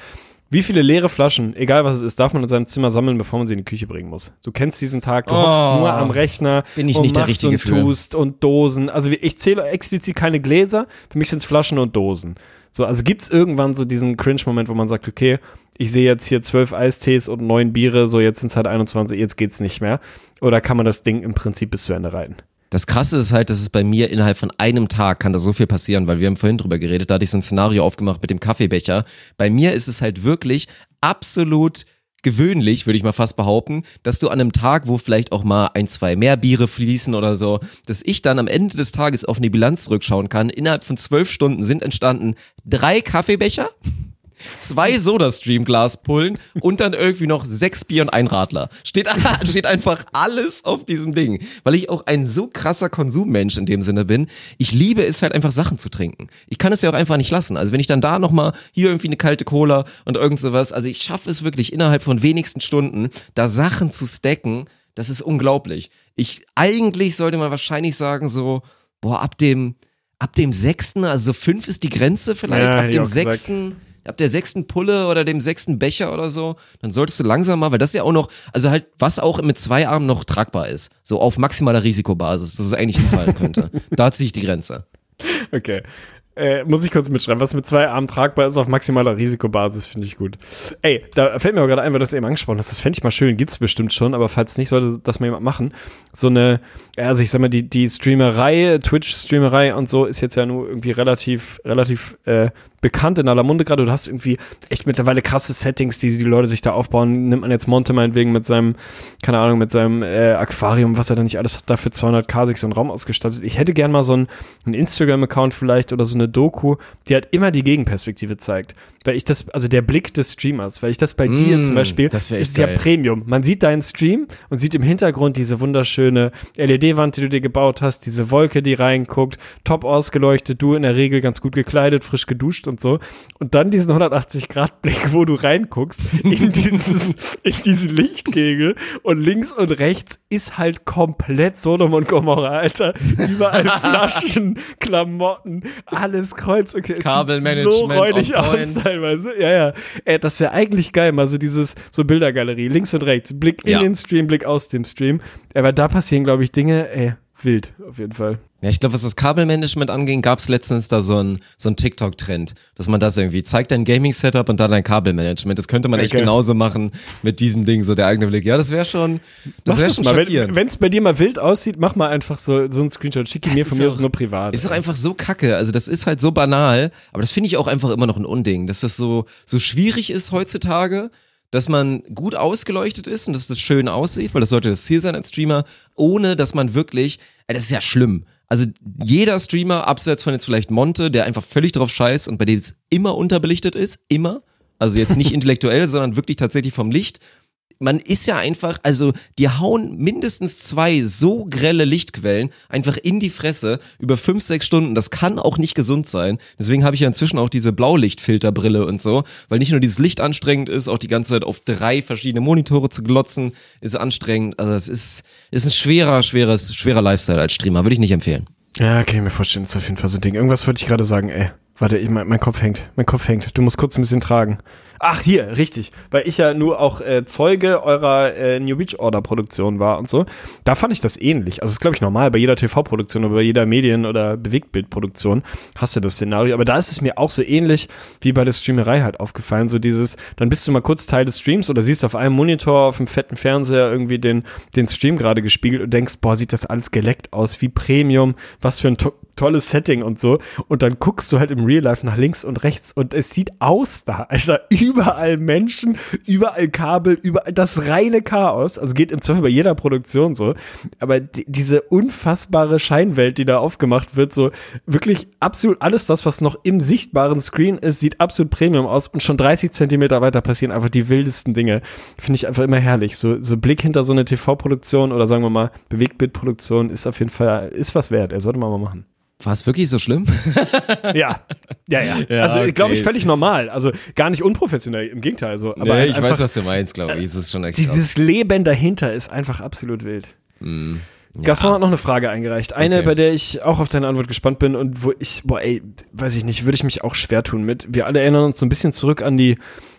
Wie viele leere Flaschen, egal was es ist, darf man in seinem Zimmer sammeln, bevor man sie in die Küche bringen muss? Du kennst diesen Tag, du hockst Oh. nur am Rechner Bin ich und nicht der machst Richtige und für. tust und Dosen. Also ich zähle explizit keine Gläser, für mich sind es Flaschen und Dosen. So, also gibt's irgendwann so diesen Cringe-Moment, wo man sagt, okay, ich sehe jetzt hier zwölf Eistees und neun Biere, so jetzt sind es halt 21, jetzt geht's nicht mehr. Oder kann man das Ding im Prinzip bis zu Ende reiten? Das Krasse ist halt, dass es bei mir innerhalb von einem Tag kann da so viel passieren, weil wir haben vorhin drüber geredet, da hatte ich so ein Szenario aufgemacht mit dem Kaffeebecher. Bei mir ist es halt wirklich absolut gewöhnlich, würde ich mal fast behaupten, dass du an einem Tag, wo vielleicht auch mal ein, zwei mehr Biere fließen oder so, dass ich dann am Ende des Tages auf eine Bilanz zurückschauen kann. Innerhalb von zwölf Stunden sind entstanden drei Kaffeebecher, zwei Soda-Stream-Glaspullen und dann irgendwie noch sechs Bier und ein Radler. Steht, steht einfach alles auf diesem Ding. Weil ich auch ein so krasser Konsummensch in dem Sinne bin. Ich liebe es halt einfach Sachen zu trinken. Ich kann es ja auch einfach nicht lassen. Also wenn ich dann da nochmal hier irgendwie eine kalte Cola und irgend sowas, also ich schaffe es wirklich innerhalb von wenigsten Stunden, da Sachen zu stacken, das ist unglaublich. Ich, eigentlich sollte man wahrscheinlich sagen so, boah, ab dem, ab dem sechsten, also so fünf ist die Grenze vielleicht, Ja, ab dem auch gesagt. Ab der sechsten Pulle oder dem sechsten Becher oder so, dann solltest du langsam mal, weil das ja auch noch, also halt, was auch mit zwei Armen noch tragbar ist, so auf maximaler Risikobasis, dass es eigentlich hinfallen könnte. da ziehe ich die Grenze. Okay. Äh, muss ich kurz mitschreiben. Was mit zwei Armen tragbar ist auf maximaler Risikobasis, finde ich gut. Ey, da fällt mir aber gerade ein, weil du das eben angesprochen hast. Das fände ich mal schön. Gibt's bestimmt schon, aber falls nicht, sollte das mal jemand machen. So eine, also ich sag mal, die, die Streamerei, Twitch-Streamerei und so ist jetzt ja nur irgendwie relativ, relativ äh, bekannt in aller Munde gerade. Du hast irgendwie echt mittlerweile krasse Settings, die die Leute sich da aufbauen. Nimmt man jetzt Monte meinetwegen mit seinem, keine Ahnung, mit seinem äh, Aquarium, was er da nicht alles hat, dafür 200k sich so einen Raum ausgestattet. Ich hätte gern mal so einen, Instagram-Account vielleicht oder so eine Doku, die halt immer die Gegenperspektive zeigt. Weil ich das, also der Blick des Streamers, weil ich das bei dir Mm, zum Beispiel, das ist ja geil. Premium. Man sieht deinen Stream und sieht im Hintergrund diese wunderschöne LED-Wand, die du dir gebaut hast, diese Wolke, die reinguckt, top ausgeleuchtet, du in der Regel ganz gut gekleidet, frisch geduscht und so. Und dann diesen 180-Grad-Blick, wo du reinguckst, in dieses, in diesen Lichtkegel und links und rechts ist halt komplett Sodom und Gomorra, Alter. Überall Flaschen, Klamotten, alles kreuz quer. Es sieht Kabelmanagement So räudig aus. Teilweise. Ja, ja. Ey, das wäre eigentlich geil, mal so dieses, so Bildergalerie, links und rechts, Blick in Ja. den Stream, Blick aus dem Stream. Aber da passieren, glaube ich, Dinge, ey, wild, auf jeden Fall. Ja, ich glaube, was das Kabelmanagement anging, gab es letztens da so ein, so ein TikTok-Trend, dass man das irgendwie zeigt, dein Gaming-Setup und dann dein Kabelmanagement. Das könnte man echt Okay. genauso machen mit diesem Ding, so der eigene Blick. Ja, das wäre schon, das wäre das schon mal. schockierend. Wenn es bei dir mal wild aussieht, mach mal einfach so, so einen Screenshot. Schick ihn mir von mir aus nur privat. Ist doch einfach so kacke. Also das ist halt so banal, aber das finde ich auch einfach immer noch ein Unding, dass das so, so schwierig ist heutzutage, dass man gut ausgeleuchtet ist und dass das schön aussieht, weil das sollte das Ziel sein als Streamer, ohne dass man wirklich, das ist ja schlimm. Also jeder Streamer, abseits von jetzt vielleicht Monte, der einfach völlig drauf scheißt und bei dem es immer unterbelichtet ist, immer, also jetzt nicht intellektuell, sondern wirklich tatsächlich vom Licht, man ist ja einfach, also die hauen mindestens zwei so grelle Lichtquellen einfach in die Fresse über fünf, sechs Stunden. Das kann auch nicht gesund sein. Deswegen habe ich ja inzwischen auch diese Blaulichtfilterbrille und so, weil nicht nur dieses Licht anstrengend ist, auch die ganze Zeit auf drei verschiedene Monitore zu glotzen, ist anstrengend. Also es ist, ist ein schwerer, schweres, schwerer Lifestyle als Streamer, würde ich nicht empfehlen. Ja, kann ich mir vorstellen, ist auf jeden Fall so ein Ding. Irgendwas wollte ich gerade sagen, ey. Warte, mein, mein Kopf hängt. Mein Kopf hängt. Du musst kurz ein bisschen tragen. Ach, hier, richtig. Weil ich ja nur auch äh, Zeuge eurer äh, New Beach Order Produktion war und so. Da fand ich das ähnlich. Also, ist, glaube ich, normal. Bei jeder TV-Produktion oder bei jeder Medien- oder Bewegtbildproduktion hast du das Szenario. Aber da ist es mir auch so ähnlich wie bei der Streamerei halt aufgefallen. So dieses, dann bist du mal kurz Teil des Streams oder siehst auf einem Monitor, auf einem fetten Fernseher irgendwie den, den Stream gerade gespiegelt und denkst, boah, sieht das alles geleckt aus, wie Premium, was für ein to tolles Setting und so. Und dann guckst du halt im Real Life nach links und rechts und es sieht aus da, Alter, überall Menschen, überall Kabel, überall das reine Chaos. Also geht im Zweifel bei jeder Produktion so. Aber die, diese unfassbare Scheinwelt, die da aufgemacht wird, so wirklich absolut alles das, was noch im sichtbaren Screen ist, sieht absolut Premium aus und schon 30 Zentimeter weiter passieren einfach die wildesten Dinge. Finde ich einfach immer herrlich. So, so Blick hinter so eine TV-Produktion oder sagen wir mal Bewegtbildproduktion ist auf jeden Fall, ist was wert. Er sollte man mal machen. War es wirklich so schlimm? Ja, ja, ja. Ja, also okay. glaube ich völlig normal. Also gar nicht unprofessionell, im Gegenteil. So. Aber nee, halt ich einfach, weiß, was du meinst, glaube ich. Krass. dieses Leben dahinter ist einfach absolut wild. Gaston hat noch eine Frage eingereicht. Eine, Okay. bei der ich auch auf deine Antwort gespannt bin und wo ich, boah, ey, weiß ich nicht, würde ich mich auch schwer tun mit. Wir alle erinnern uns so ein bisschen zurück an die,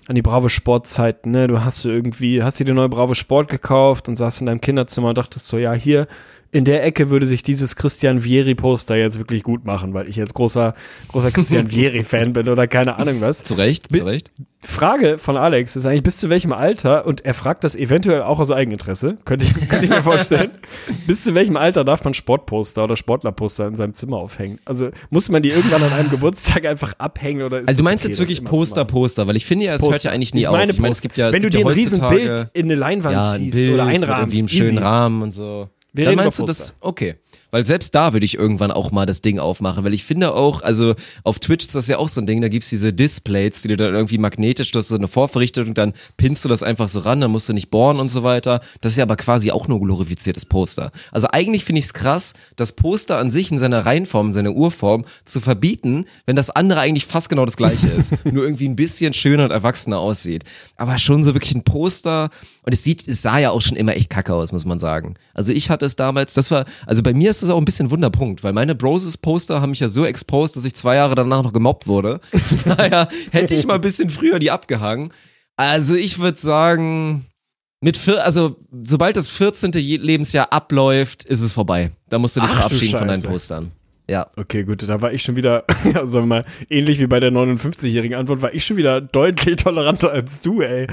an die Bravo Sport-Zeiten, ne? Du hast so irgendwie, hast dir die neue Bravo Sport gekauft und saßt in deinem Kinderzimmer und dachtest so, ja, hier, in der Ecke würde sich dieses Christian Vieri-Poster jetzt wirklich gut machen, weil ich jetzt großer, großer Christian Vieri-Fan bin oder keine Ahnung was. Zu Recht, zu Recht. Frage von Alex ist eigentlich, bis zu welchem Alter, und er fragt das eventuell auch aus Eigeninteresse, könnte ich, könnte ich mir vorstellen, bis zu welchem Alter darf man Sportposter oder Sportlerposter in seinem Zimmer aufhängen? Also muss man die irgendwann an einem Geburtstag einfach abhängen oder ist Also du meinst okay, jetzt wirklich Poster? Poster, weil ich finde ja, es hört ja eigentlich nie ich auf. meine Ich meine, es Poster. gibt ja, es Wenn du gibt dir ja ein Riesenbild in eine Leinwand ja, ein ziehst Bild oder einrahmst, irgendwie einem schönen easy. Rahmen und so. Wir Dann meinst du das, okay. Weil selbst da würde ich irgendwann auch mal das Ding aufmachen, weil ich finde auch, also auf Twitch ist das ja auch so ein Ding, da gibt's diese Displays, die du dann irgendwie magnetisch, du hast so eine Vorverrichtung und dann pinnst du das einfach so ran, dann musst du nicht bohren und so weiter. Das ist ja aber quasi auch nur glorifiziertes Poster. Also eigentlich finde ich es krass, das Poster an sich in seiner Reihenform, in seiner Urform zu verbieten, wenn das andere eigentlich fast genau das gleiche ist. nur irgendwie ein bisschen schöner und erwachsener aussieht. Aber schon so wirklich ein Poster und es sieht, es sah ja auch schon immer echt kacke aus, muss man sagen. Also ich hatte es damals, das war, also bei mir ist das auch ein bisschen ein Wunderpunkt, weil meine Broses-Poster haben mich ja so exposed, dass ich zwei Jahre danach noch gemobbt wurde. Daher hätte ich mal ein bisschen früher die abgehangen. Also ich würde sagen, mit vier, also sobald das 14. Je- Lebensjahr abläuft, ist es vorbei. Da musst du dich Ach du verabschieden von deinen. Postern. Ja. Okay, gut, da war ich schon wieder, ja, sagen wir mal, ähnlich wie bei der 59-jährigen Antwort, war ich schon wieder deutlich toleranter als du, ey.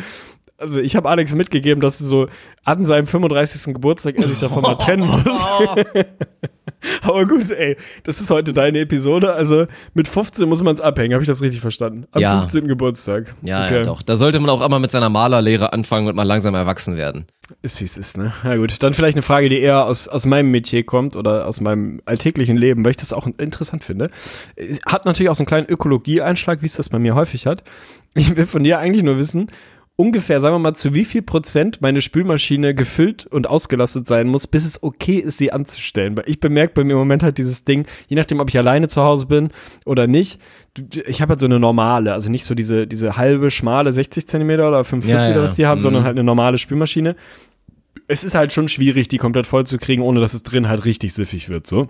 Also ich habe Alex mitgegeben, dass so an seinem 35. Geburtstag er sich davon mal trennen muss. Aber gut, ey, das ist heute deine Episode. Also mit 15 muss man es abhängen, habe ich das richtig verstanden? Am Ja. 15. Geburtstag. Ja, okay. ja, doch. Da sollte man auch immer mit seiner Malerlehre anfangen und mal langsam erwachsen werden. Ist wie es ist, ne? Na gut, dann vielleicht eine Frage, die eher aus, aus meinem Metier kommt oder aus meinem alltäglichen Leben, weil ich das auch interessant finde. Hat natürlich auch so einen kleinen Ökologie-Einschlag, wie es das bei mir häufig hat. Ich will von dir eigentlich nur wissen, ungefähr, sagen wir mal, zu wie viel Prozent meine Spülmaschine gefüllt und ausgelastet sein muss, bis es okay ist, sie anzustellen. Weil ich bemerke bei mir im Moment halt dieses Ding, je nachdem, ob ich alleine zu Hause bin oder nicht, ich habe halt so eine normale, also nicht so diese, diese halbe, schmale 60 Zentimeter oder 45 Ja, ja. oder was die haben, Mhm. sondern halt eine normale Spülmaschine es ist halt schon schwierig, die komplett voll zu kriegen, ohne dass es drin halt richtig siffig wird, so.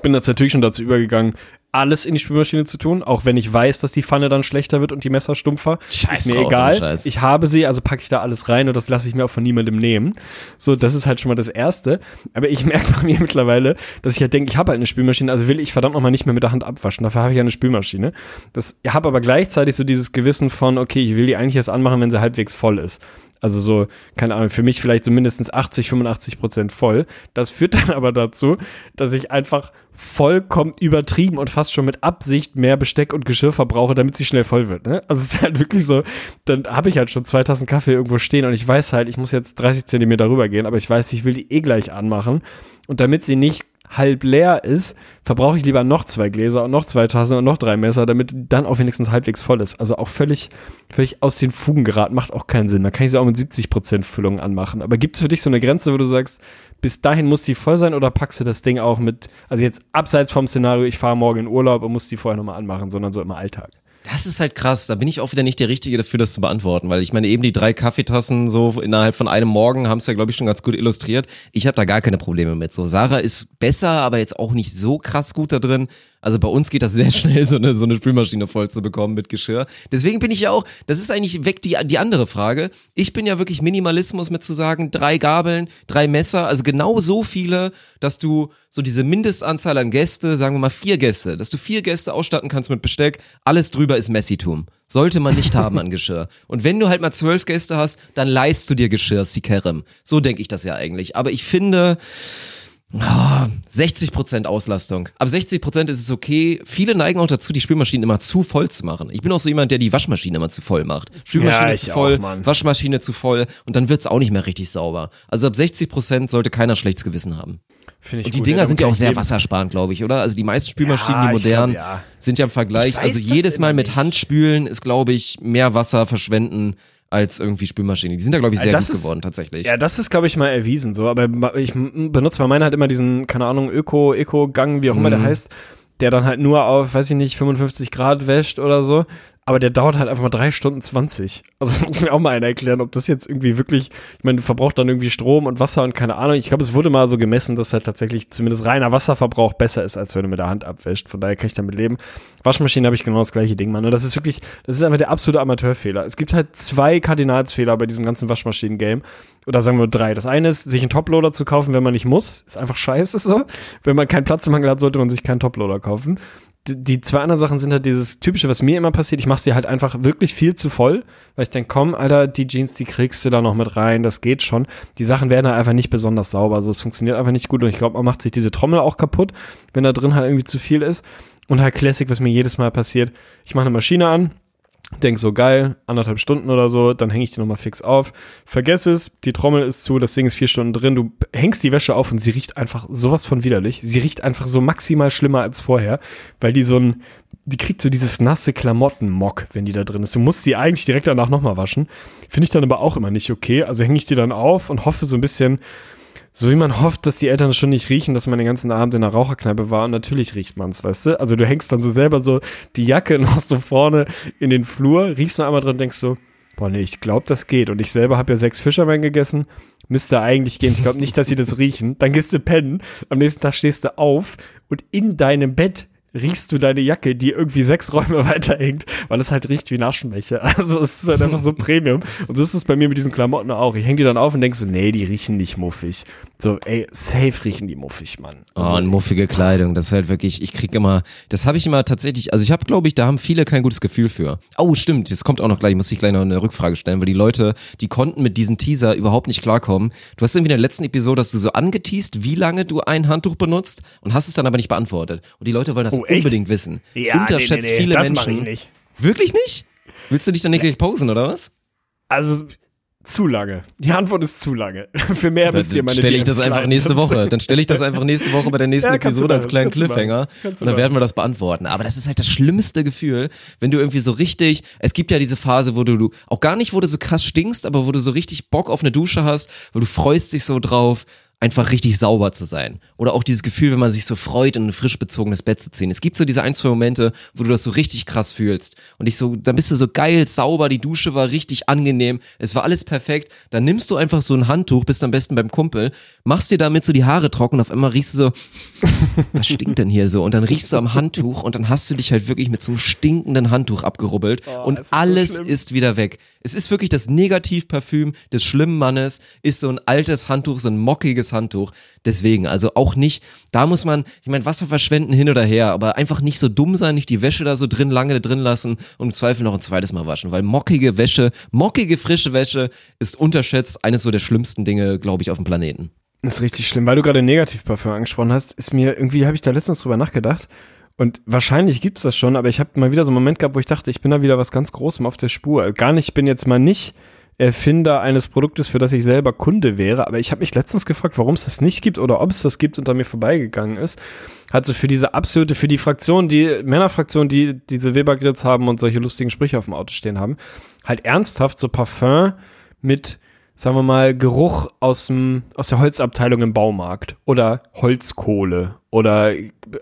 Bin jetzt natürlich schon dazu übergegangen, alles in die Spülmaschine zu tun, auch wenn ich weiß, dass die Pfanne dann schlechter wird und die Messer stumpfer. Scheiß ist mir egal. Ich habe sie, also packe ich da alles rein und das lasse ich mir auch von niemandem nehmen. So, das ist halt schon mal das Erste. Aber ich merke bei mir mittlerweile, dass ich halt denke, ich habe halt eine Spülmaschine, also will ich verdammt nochmal nicht mehr mit der Hand abwaschen. Dafür habe ich ja eine Spülmaschine. Das habe aber gleichzeitig so dieses Gewissen von, okay, ich will die eigentlich erst anmachen, wenn sie halbwegs voll ist. Also so, keine Ahnung, für mich vielleicht so mindestens 80, 85 Prozent voll. Das führt dann aber dazu, dass ich einfach vollkommen übertrieben und fast schon mit Absicht mehr Besteck und Geschirr verbrauche, damit sie schnell voll wird. Ne? Also es ist halt wirklich so, dann habe ich halt schon zwei Tassen Kaffee irgendwo stehen und ich weiß halt, ich muss jetzt 30 Zentimeter rübergehen, aber ich weiß, ich will die eh gleich anmachen. Und damit sie nicht halb leer ist, verbrauche ich lieber noch zwei Gläser und noch zwei Tassen und noch drei Messer, damit dann auch wenigstens halbwegs voll ist. Also auch völlig, völlig aus den Fugen geraten, macht auch keinen Sinn. Da kann ich sie auch mit 70% Füllung anmachen. Aber gibt es für dich so eine Grenze, wo du sagst, bis dahin muss die voll sein oder packst du das Ding auch mit, also jetzt abseits vom Szenario, ich fahre morgen in Urlaub und muss die vorher nochmal anmachen, sondern so im Alltag? Das ist halt krass. Da bin ich auch wieder nicht der Richtige dafür, das zu beantworten, weil ich meine, eben die drei Kaffeetassen so innerhalb von einem Morgen haben es ja, glaube ich, schon ganz gut illustriert. Ich habe da gar keine Probleme mit. So, Sarah ist besser, aber jetzt auch nicht so krass gut da drin. Also bei uns geht das sehr schnell, so eine, so eine Spülmaschine voll zu bekommen mit Geschirr. Deswegen bin ich ja auch, das ist eigentlich weg die, die andere Frage. Ich bin ja wirklich Minimalismus mit zu sagen, drei Gabeln, drei Messer, also genau so viele, dass du so diese Mindestanzahl an Gäste, sagen wir mal vier Gäste, dass du vier Gäste ausstatten kannst mit Besteck, alles drüber ist Messitum. Sollte man nicht haben an Geschirr. Und wenn du halt mal zwölf Gäste hast, dann leist du dir Geschirr, Sikerem. So denke ich das ja eigentlich. Aber ich finde, 60% Auslastung. Ab 60% ist es okay. Viele neigen auch dazu, die Spülmaschinen immer zu voll zu machen. Ich bin auch so jemand, der die Waschmaschine immer zu voll macht. Spülmaschine Ja, zu voll, auch. Waschmaschine zu voll und dann wird's auch nicht mehr richtig sauber. Also ab 60% sollte keiner schlechtes Gewissen haben. Finde ich Und die gut, Dinger ja, sind ja auch sehr wassersparend, glaube ich, oder? Also die meisten Spülmaschinen, Ja, die ich glaub, modernen, ja. sind ja im Vergleich. Also jedes Mal mit nicht. Handspülen ist, glaube ich, mehr Wasser verschwenden als irgendwie Spülmaschinen. Die sind da, glaube ich, sehr das gut ist- geworden, tatsächlich. Ja, das ist, glaube ich, mal erwiesen so. Aber ich benutze bei meiner halt immer diesen, keine Ahnung, Öko, Eco-Gang, wie auch immer der Mhm. heißt, der dann halt nur auf, weiß ich nicht, 55 Grad wäscht oder so. Aber der dauert halt einfach mal drei Stunden 20. Also das muss mir auch mal einer erklären, ob das jetzt irgendwie wirklich, ich meine, verbraucht dann irgendwie Strom und Wasser und keine Ahnung. Ich glaube, es wurde mal so gemessen, dass halt tatsächlich zumindest reiner Wasserverbrauch besser ist, als wenn du mit der Hand abwäscht. Von daher kann ich damit leben. Waschmaschine habe ich genau das gleiche Ding, Mann. Und das ist wirklich, das ist einfach der absolute Amateurfehler. Es gibt halt zwei Kardinalsfehler bei diesem ganzen Waschmaschinen-Game. Oder sagen wir drei. Das eine ist, sich einen Toploader zu kaufen, wenn man nicht muss. Ist einfach scheiße so. Wenn man keinen Platzmangel hat, sollte man sich keinen Toploader kaufen die- zwei anderen Sachen sind halt dieses typische, was mir immer passiert. Ich mache sie halt einfach wirklich viel zu voll, weil ich denke, komm, Alter, die Jeans, die kriegst du da noch mit rein, das geht schon. Die Sachen werden halt einfach nicht besonders sauber, also es funktioniert einfach nicht gut und ich glaube, man macht sich diese Trommel auch kaputt, wenn da drin halt irgendwie zu viel ist. Und halt Classic, was mir jedes Mal passiert, ich mache eine Maschine an, denk so geil, anderthalb Stunden oder so, dann hänge ich die nochmal fix auf. Vergess es, die Trommel ist zu, das Ding ist vier Stunden drin, du hängst die Wäsche auf und sie riecht einfach sowas von widerlich. Sie riecht einfach so maximal schlimmer als vorher, weil die so ein, die kriegt so dieses nasse Klamottenmock, wenn die da drin ist. Du musst sie eigentlich direkt danach nochmal waschen. Finde ich dann aber auch immer nicht okay. Also hänge ich die dann auf und hoffe so ein bisschen, so wie man hofft, dass die Eltern schon nicht riechen, dass man den ganzen Abend in der Raucherkneipe war und natürlich riecht man's, weißt du? Also du hängst dann so selber so die Jacke noch so vorne in den Flur, riechst noch einmal drin und denkst so, boah nee, ich glaube, das geht. Und ich selber habe ja sechs Fischermen gegessen, müsste eigentlich gehen. Ich glaube nicht, dass sie das riechen. Dann gehst du pennen, am nächsten Tag stehst du auf und in deinem Bett riechst du deine Jacke, die irgendwie sechs Räume weiter hängt, weil es halt riecht wie Naschenbecher. Also es ist halt einfach so Premium. Und so ist es bei mir mit diesen Klamotten auch. Ich hänge die dann auf und denk so, nee, die riechen nicht muffig. So, ey, safe riechen die muffig, Mann. Also, Oh, und muffige Kleidung, das ist halt wirklich, ich krieg immer, das habe ich immer tatsächlich, also ich habe, glaube ich, da haben viele kein gutes Gefühl für. Oh, stimmt, jetzt kommt auch noch gleich, muss ich gleich noch eine Rückfrage stellen, weil die Leute, die konnten mit diesem Teaser überhaupt nicht klarkommen. Du hast irgendwie in der letzten Episode, hast du so angeteased, wie lange du ein Handtuch benutzt und hast es dann aber nicht beantwortet. Und die Leute wollen das Oh, echt? unbedingt wissen. Ja, Unterschätzt nee, nee, nee, viele das Menschen. ich nicht. Wirklich nicht? Willst du dich dann nicht gleich posen, oder was? Also, zu lange. Die Antwort ist zu lange. Für mehr müsst ihr Dann meine stelle ich das einfach nächste Woche. Dann stelle ich das einfach nächste Woche bei der nächsten Ja, Episode als kleinen. Cliffhanger. Und dann werden wir das beantworten. Aber das ist halt das schlimmste Gefühl, wenn du irgendwie so richtig, es gibt ja diese Phase, wo du, du auch gar nicht, wo du so krass stinkst, aber wo du so richtig Bock auf eine Dusche hast, wo du freust dich so drauf, einfach richtig sauber zu sein. Oder auch dieses Gefühl, wenn man sich so freut, in ein frisch bezogenes Bett zu ziehen. Es gibt so diese ein, zwei Momente, wo du das so richtig krass fühlst. Und ich so, dann bist du so geil, sauber, die Dusche war richtig angenehm, es war alles perfekt. Dann nimmst du einfach so ein Handtuch, bist am besten beim Kumpel, machst dir damit so die Haare trocken und auf einmal riechst du so, was stinkt denn hier so? Und dann riechst du am Handtuch und dann hast du dich halt wirklich mit so einem stinkenden Handtuch abgerubbelt und es ist so alles schlimm. ist wieder weg. Es ist wirklich das Negativparfüm des schlimmen Mannes, ist so ein altes Handtuch, so ein mockiges Handtuch. Deswegen, also auch nicht, da muss man, ich meine, Wasser verschwenden hin oder her, aber einfach nicht so dumm sein, nicht die Wäsche da so drin, lange drin lassen und im Zweifel noch ein zweites Mal waschen, weil mockige Wäsche, mockige frische Wäsche ist unterschätzt eines so der schlimmsten Dinge, glaube ich, auf dem Planeten. Das ist richtig schlimm, weil du gerade Negativparfüm angesprochen hast, ist mir irgendwie, habe ich da letztens drüber nachgedacht. Und wahrscheinlich gibt's das schon, aber ich habe mal wieder so einen Moment gehabt, wo ich dachte, ich bin da wieder was ganz Großem auf der Spur. Gar nicht, ich bin jetzt mal nicht Erfinder eines Produktes, für das ich selber Kunde wäre, aber ich habe mich letztens gefragt, warum es das nicht gibt oder ob es das gibt und an mir vorbeigegangen ist. Hat so für diese absolute, für die Fraktion, die Männerfraktion, die diese Weber-Grills haben und solche lustigen Sprüche auf dem Auto stehen haben, halt ernsthaft so Parfum mit sagen wir mal, Geruch aus, dem, aus der Holzabteilung im Baumarkt oder Holzkohle oder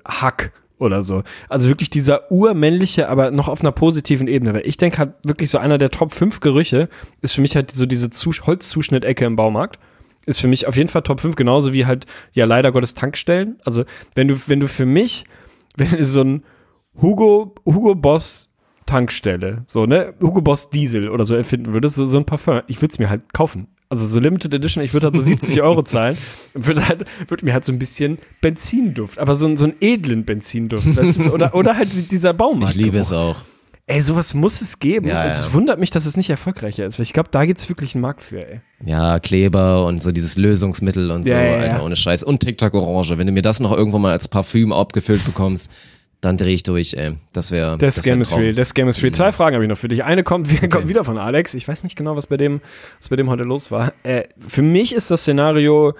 Hack oder so. Also wirklich dieser urmännliche, aber noch auf einer positiven Ebene. Weil ich denke halt wirklich so einer der Top 5 Gerüche ist für mich halt so diese Zus Holzzuschnittecke im Baumarkt. Ist für mich auf jeden Fall Top 5, genauso wie halt, ja, leider Gottes Tankstellen. Also, wenn du, wenn du für mich, wenn du so ein Hugo, Hugo Boss Tankstelle, so, ne, Hugo Boss Diesel oder so erfinden würdest, so ein Parfum, ich würde es mir halt kaufen. Also so Limited Edition, ich würde halt so 70 Euro zahlen und würde halt, würde mir halt so ein bisschen Benzinduft, aber so, so einen edlen Benzinduft. du, oder, oder halt dieser Baumarkt. Ich liebe es auch. Ey, sowas muss es geben. Ja, und es ja. wundert mich, dass es nicht erfolgreicher ist, weil ich glaube, da gibt's wirklich einen Markt für, ey. Ja, Kleber und so dieses Lösungsmittel und so, Ja, ja, Alter, ohne Scheiß. Und TikTok Orange. Wenn du mir das noch irgendwann mal als Parfüm abgefüllt bekommst, dann drehe ich durch, ey. Das wäre. Das, wär Game is real, das Game is real. Zwei Fragen habe ich noch für dich. Eine kommt, kommt wieder von Alex. Ich weiß nicht genau, was bei dem, was bei dem heute los war. Äh, für mich ist das Szenario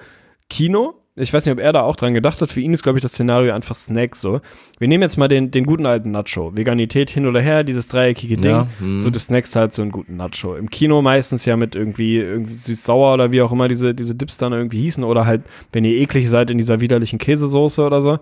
Kino. Ich weiß nicht, ob er da auch dran gedacht hat. Für ihn ist, glaube ich, das Szenario einfach Snack so. Wir nehmen jetzt mal den, den guten alten Nacho. Veganität hin oder her, dieses dreieckige Ding. Ja, hm. So, du snackst halt so einen guten Nacho. Im Kino meistens ja mit irgendwie, irgendwie süß-sauer oder wie auch immer diese, diese Dips dann irgendwie hießen. Oder halt, wenn ihr eklig seid, in dieser widerlichen Käsesoße oder so.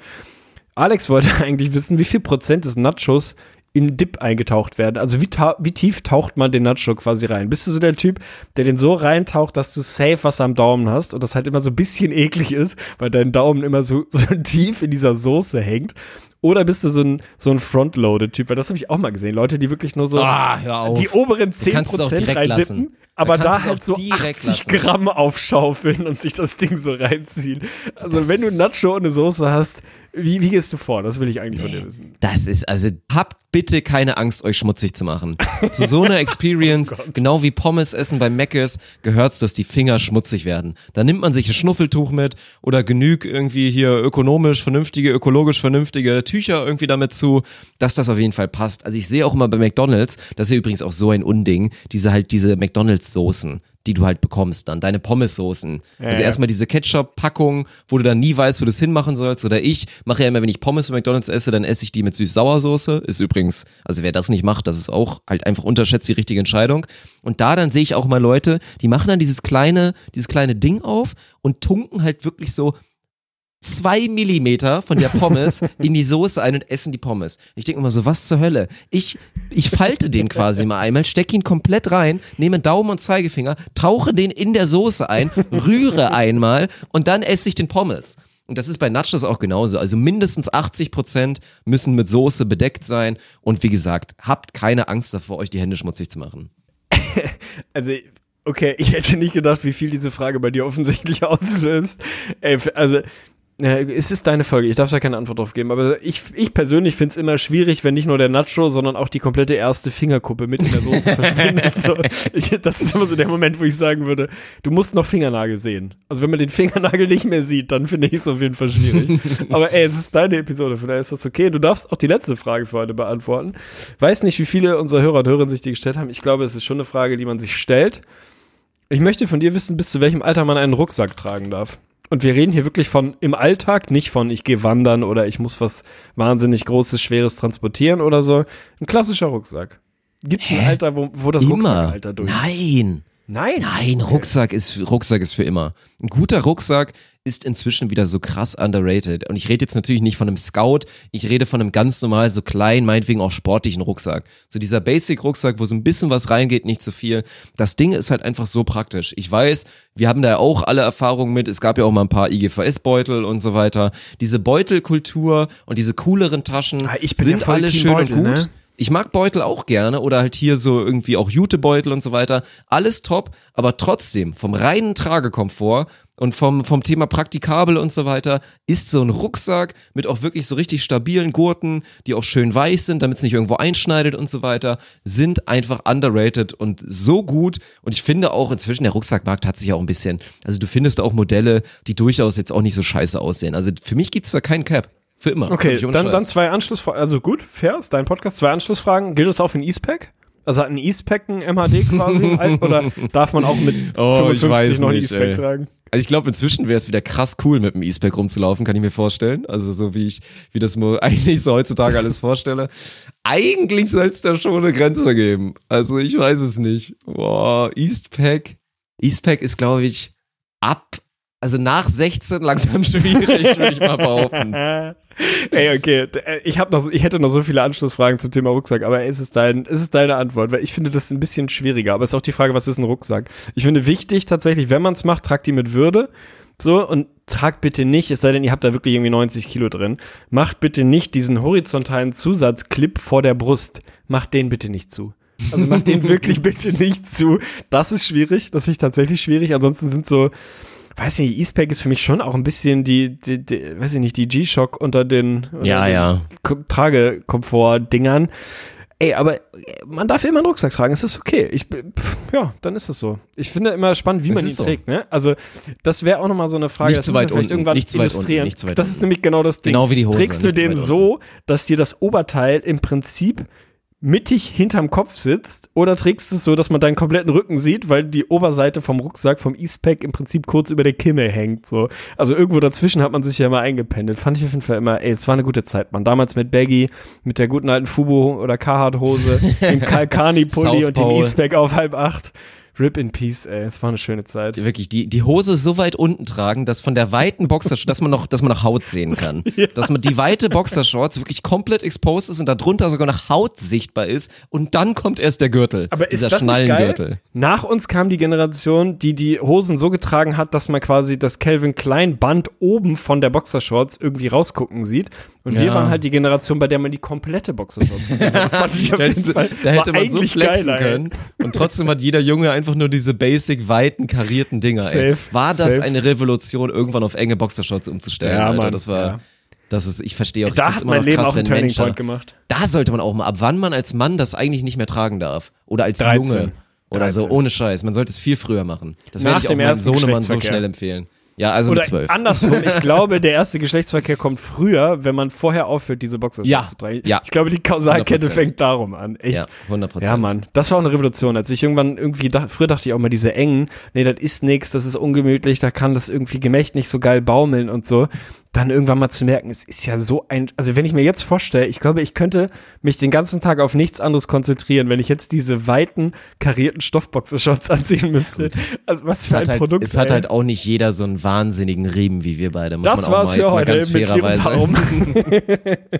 Alex wollte eigentlich wissen, wie viel Prozent des Nachos in Dip eingetaucht werden? Also wie, ta- wie tief taucht man den Nacho quasi rein? Bist du so der Typ, der den so reintaucht, dass du safe was am Daumen hast und das halt immer so ein bisschen eklig ist, weil dein Daumen immer so, so tief in dieser Soße hängt? Oder bist du so ein, so ein Frontloaded-Typ? Weil das habe ich auch mal gesehen. Leute, die wirklich nur so Ah, auf. die oberen Da kannst du es auch 10% direkt lassen. reindippen, aber Da es halt so direkt 80 lassen. Gramm aufschaufeln und sich das Ding so reinziehen. Also Das wenn du Nacho und eine Soße hast, wie, wie gehst du vor? Das will ich eigentlich von dir wissen. Das ist, also habt bitte keine Angst, euch schmutzig zu machen. Zu so einer Experience, genau wie Pommes essen bei Meckes, gehört's, dass die Finger schmutzig werden. Da nimmt man sich ein Schnuffeltuch mit oder genüg irgendwie hier ökonomisch vernünftige, ökologisch vernünftige Tücher irgendwie damit zu, dass das auf jeden Fall passt. Also ich sehe auch immer bei McDonalds, das ist ja übrigens auch so ein Unding, diese halt diese McDonalds-Soßen die du halt bekommst dann, deine Pommessoßen. also ja. erstmal diese Ketchup-Packung, wo du dann nie weißt, wo du es hinmachen sollst. Oder ich mache ja immer, wenn ich Pommes bei McDonalds esse, dann esse ich die mit Süß-Sauersoße. Ist übrigens, also wer das nicht macht, das ist auch halt einfach unterschätzt die richtige Entscheidung. Und da dann sehe ich auch mal Leute, die machen dann dieses kleine, dieses kleine Ding auf und tunken halt wirklich so zwei Millimeter von der Pommes in die Soße ein und essen die Pommes. Ich denke immer so, was zur Hölle? Ich, ich falte den quasi mal einmal, stecke ihn komplett rein, nehme Daumen und Zeigefinger, tauche den in der Soße ein, rühre einmal und dann esse ich den Pommes. Und das ist bei Nachos auch genauso. Also mindestens 80 Prozent müssen mit Soße bedeckt sein. Und wie gesagt, habt keine Angst davor, euch die Hände schmutzig zu machen. Also, okay, ich hätte nicht gedacht, wie viel diese Frage bei dir offensichtlich auslöst. Ey, also, es ist deine Folge, ich darf da keine Antwort drauf geben, aber ich, ich persönlich finde es immer schwierig, wenn nicht nur der Nacho, sondern auch die komplette erste Fingerkuppe mit in der Soße verschwindet. So, ich, das ist immer so der Moment, wo ich sagen würde, du musst noch Fingernagel sehen. Also wenn man den Fingernagel nicht mehr sieht, dann finde ich es auf jeden Fall schwierig. aber ey, es ist deine Episode, von daher ist das okay. Du darfst auch die letzte Frage für heute beantworten. Weiß nicht, wie viele unserer Hörer und Hörerinnen sich die gestellt haben. Ich glaube, es ist schon eine Frage, die man sich stellt. Ich möchte von dir wissen, bis zu welchem Alter man einen Rucksack tragen darf. Und wir reden hier wirklich von im Alltag, nicht von ich gehe wandern oder ich muss was wahnsinnig Großes, Schweres transportieren oder so. Ein klassischer Rucksack. Gibt es ein Alter, wo, wo das Immer. Rucksackalter durch ist? Nein. Nein. Nein, Rucksack ist, Rucksack ist für immer. Ein guter Rucksack ist inzwischen wieder so krass underrated. Und ich rede jetzt natürlich nicht von einem Scout, ich rede von einem ganz normal, so kleinen, meinetwegen auch sportlichen Rucksack. So dieser Basic-Rucksack, wo so ein bisschen was reingeht, nicht zu viel. Das Ding ist halt einfach so praktisch. Ich weiß, wir haben da ja auch alle Erfahrungen mit. Es gab ja auch mal ein paar IGVS-Beutel und so weiter. Diese Beutelkultur und diese cooleren Taschen Ah, ja sind voll alle Team schön Beutel, und gut. ne? Ich mag Beutel auch gerne oder halt hier so irgendwie auch Jutebeutel und so weiter. Alles top, aber trotzdem vom reinen Tragekomfort und vom, vom Thema praktikabel und so weiter ist so ein Rucksack mit auch wirklich so richtig stabilen Gurten, die auch schön weich sind, damit es nicht irgendwo einschneidet und so weiter, sind einfach underrated und so gut. Und ich finde auch inzwischen der Rucksackmarkt hat sich auch ein bisschen, also du findest auch Modelle, die durchaus jetzt auch nicht so scheiße aussehen. Also für mich gibt's da keinen Cap. Für immer. Okay, dann, dann zwei Anschlussfragen. Also gut, fair, ist dein Podcast. Zwei Anschlussfragen. Gilt das auch für ein E-Spec? Also hat ein E-Spec ein MHD quasi? Oder darf man auch mit Oh, ich 55 weiß noch ein E-Spec tragen? Also ich glaube, inzwischen wäre es wieder krass cool, mit dem E-Spec rumzulaufen, kann ich mir vorstellen. Also so wie ich, wie das mir eigentlich so heutzutage alles vorstelle. Eigentlich soll es da schon eine Grenze geben. Also ich weiß es nicht. Boah, Eastpack. Eastpack ist, glaube ich, ab, also nach 16 langsam schwierig, würde ich mal behaupten. Ey, okay. Äh, Ich, hab noch, ich hätte noch so viele Anschlussfragen zum Thema Rucksack, aber es ist, dein, es ist deine Antwort, weil ich finde das ein bisschen schwieriger. Aber es ist auch die Frage, was ist ein Rucksack? Ich finde wichtig tatsächlich, wenn man es macht, tragt die mit Würde. So, und tragt bitte nicht, es sei denn, ihr habt da wirklich irgendwie 90 Kilo drin, macht bitte nicht diesen horizontalen Zusatzclip vor der Brust. Macht den bitte nicht zu. Also macht den wirklich bitte nicht zu. Das ist schwierig, das finde ich tatsächlich schwierig. Ansonsten sind so, weiß nicht, E-Spec ist für mich schon auch ein bisschen die, die, die weiß ich nicht, die G-Shock unter den, Ja, den ja. Ko- Tragekomfort-Dingern. Ey, aber äh, man darf immer einen Rucksack tragen, es ist okay. Ich, pff, ja, dann ist es so. Ich finde immer spannend, wie Es man ihn so. trägt, ne? Also, das wäre auch nochmal so eine Frage, Nicht zu weit vielleicht unten, irgendwann nicht zu weit unten, illustrieren. nicht zu weit das ist unten. nämlich genau das Ding. Genau wie die Hose, Trägst du den so, dass dir das Oberteil im Prinzip mittig hinterm Kopf sitzt oder trägst du es so, dass man deinen kompletten Rücken sieht, weil die Oberseite vom Rucksack, vom E-Spec im Prinzip kurz über der Kimme hängt, so. Also irgendwo dazwischen hat man sich ja immer eingependelt. Fand ich auf jeden Fall immer, ey, es war eine gute Zeit, man. Damals mit Baggy, mit der guten alten Fubo oder Carhartt Hose, dem Kalkani-Pulli und dem. E-Spec auf halb acht. Rip in Peace, ey. Es war eine schöne Zeit. Die wirklich die, die Hose so weit unten tragen, dass von der weiten Boxershorts, dass man noch, dass man noch Haut sehen kann. Dass man die weite Boxershorts wirklich komplett exposed ist und darunter sogar noch Haut sichtbar ist und dann kommt erst der Gürtel. Aber ist dieser das nicht geil? Schnallengürtel. Nach uns kam die Generation, die die Hosen so getragen hat, dass man quasi das Calvin Klein Band oben von der Boxershorts irgendwie rausgucken sieht. Und wir Ja. waren halt die Generation, bei der man die komplette Boxershorts gesehen hat. Das fand ich auf Da, jeden Fall. da hätte man so flexen geiler, ey. können. Und trotzdem hat jeder Junge einfach nur diese basic, weiten, karierten Dinger. Ey. Safe, War das safe. eine Revolution, irgendwann auf enge Boxershorts umzustellen? Ja, Alter? Mann, das war, ja. das ist, ich verstehe auch, ich Da hat immer mein noch Leben krass, auch einen wenn Turning Menschen, Point gemacht. Da sollte man auch mal, ab wann man als Mann das eigentlich nicht mehr tragen darf. Oder als 13. Junge. Oder so, 13. ohne Scheiß. Man sollte es viel früher machen. Das Nach werde ich auch dem meinem Sohnemann so schnell empfehlen. Ja, also Oder mit zwölf. andersrum, ich glaube, der erste Geschlechtsverkehr kommt früher, wenn man vorher aufhört, diese Boxershorts Ja, zu tragen. ja. Ich glaube, die Kausalkette 100%. fängt darum an. Echt. Ja, 100 Prozent. Ja, Mann, das war auch eine Revolution. Als ich irgendwann irgendwie, dach, früher dachte ich auch mal, diese engen, nee, das ist nix, das ist ungemütlich, da kann das irgendwie Gemächt nicht so geil baumeln und so. Dann irgendwann mal zu merken, es ist ja so ein, also wenn ich mir jetzt vorstelle, ich glaube, ich könnte mich den ganzen Tag auf nichts anderes konzentrieren, wenn ich jetzt diese weiten, karierten Stoffboxershorts anziehen müsste. Also was Es für ein hat, halt, Produkt. es hat ey. halt auch nicht jeder so einen wahnsinnigen Riemen wie wir beide, muss Das man auch war's mal für jetzt mal heute ganz fairerweise.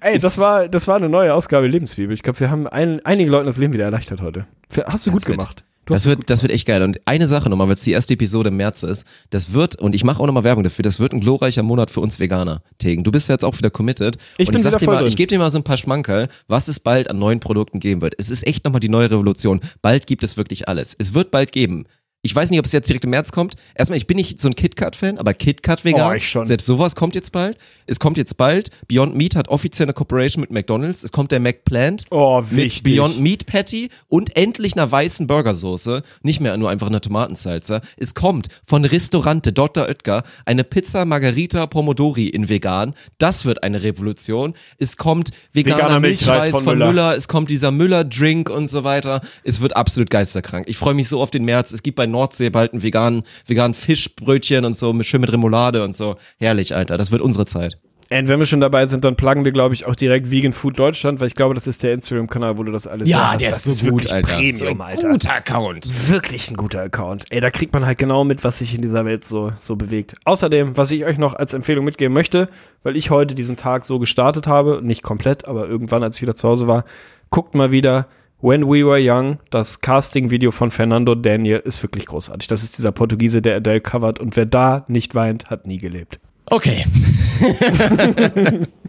Ey, das war, das war eine neue Ausgabe Lebensbibel. Ich glaube, wir haben ein, einigen Leuten das Leben wieder erleichtert heute. Hast du Das gut gemacht. Du Das wird, das wird echt geil. Und eine Sache nochmal, weil es die erste Episode im März ist, das wird, und ich mache auch nochmal Werbung dafür, das wird ein glorreicher Monat für uns Veganer, Tegen. Du bist ja jetzt auch wieder committed. Ich und bin ich sag dir mal, drin. ich gebe dir mal so ein paar Schmankerl, was es bald an neuen Produkten geben wird. Es ist echt nochmal die neue Revolution. Bald gibt es wirklich alles. Es wird bald geben. Ich weiß nicht, ob es jetzt direkt im März kommt. Erstmal, ich bin nicht so ein KitKat-Fan, aber KitKat vegan. Oh, ich schon. Selbst sowas kommt jetzt bald. Es kommt jetzt bald. Beyond Meat hat offiziell eine Cooperation mit McDonalds. Es kommt der McPlant. Oh, mit wichtig. Beyond Meat Patty und endlich einer weißen Burgersoße. Nicht mehr nur einfach eine Tomatensalsa. Es kommt von Restaurante Dr. Oetker eine Pizza Margarita Pomodori in vegan. Das wird eine Revolution. Es kommt veganer, Veganer Milchreis Milchreis von von, Müller. Müller. Es kommt dieser Müller-Drink und so weiter. Es wird absolut geisterkrank. Ich freue mich so auf den März. Es gibt bei Nordsee bald einen veganen, veganen Fischbrötchen und so, mit, schön mit Remoulade und so. Herrlich, Alter. Das wird unsere Zeit. Und wenn wir schon dabei sind, dann pluggen wir, glaube ich, auch direkt Vegan Food Deutschland, weil ich glaube, das ist der Instagram-Kanal, wo du das alles hast. das ist wirklich Premium, so ein Alter. guter Account. Wirklich ein guter Account. Ey, da kriegt man halt genau mit, was sich in dieser Welt so, so bewegt. Außerdem, was ich euch noch als Empfehlung mitgeben möchte, weil ich heute diesen Tag so gestartet habe, nicht komplett, aber irgendwann, als ich wieder zu Hause war, guckt mal wieder When We Were Young, das Casting-Video von Fernando Daniel ist wirklich großartig. Das ist dieser Portugiese, der Adele covert und wer da nicht weint, hat nie gelebt. Okay.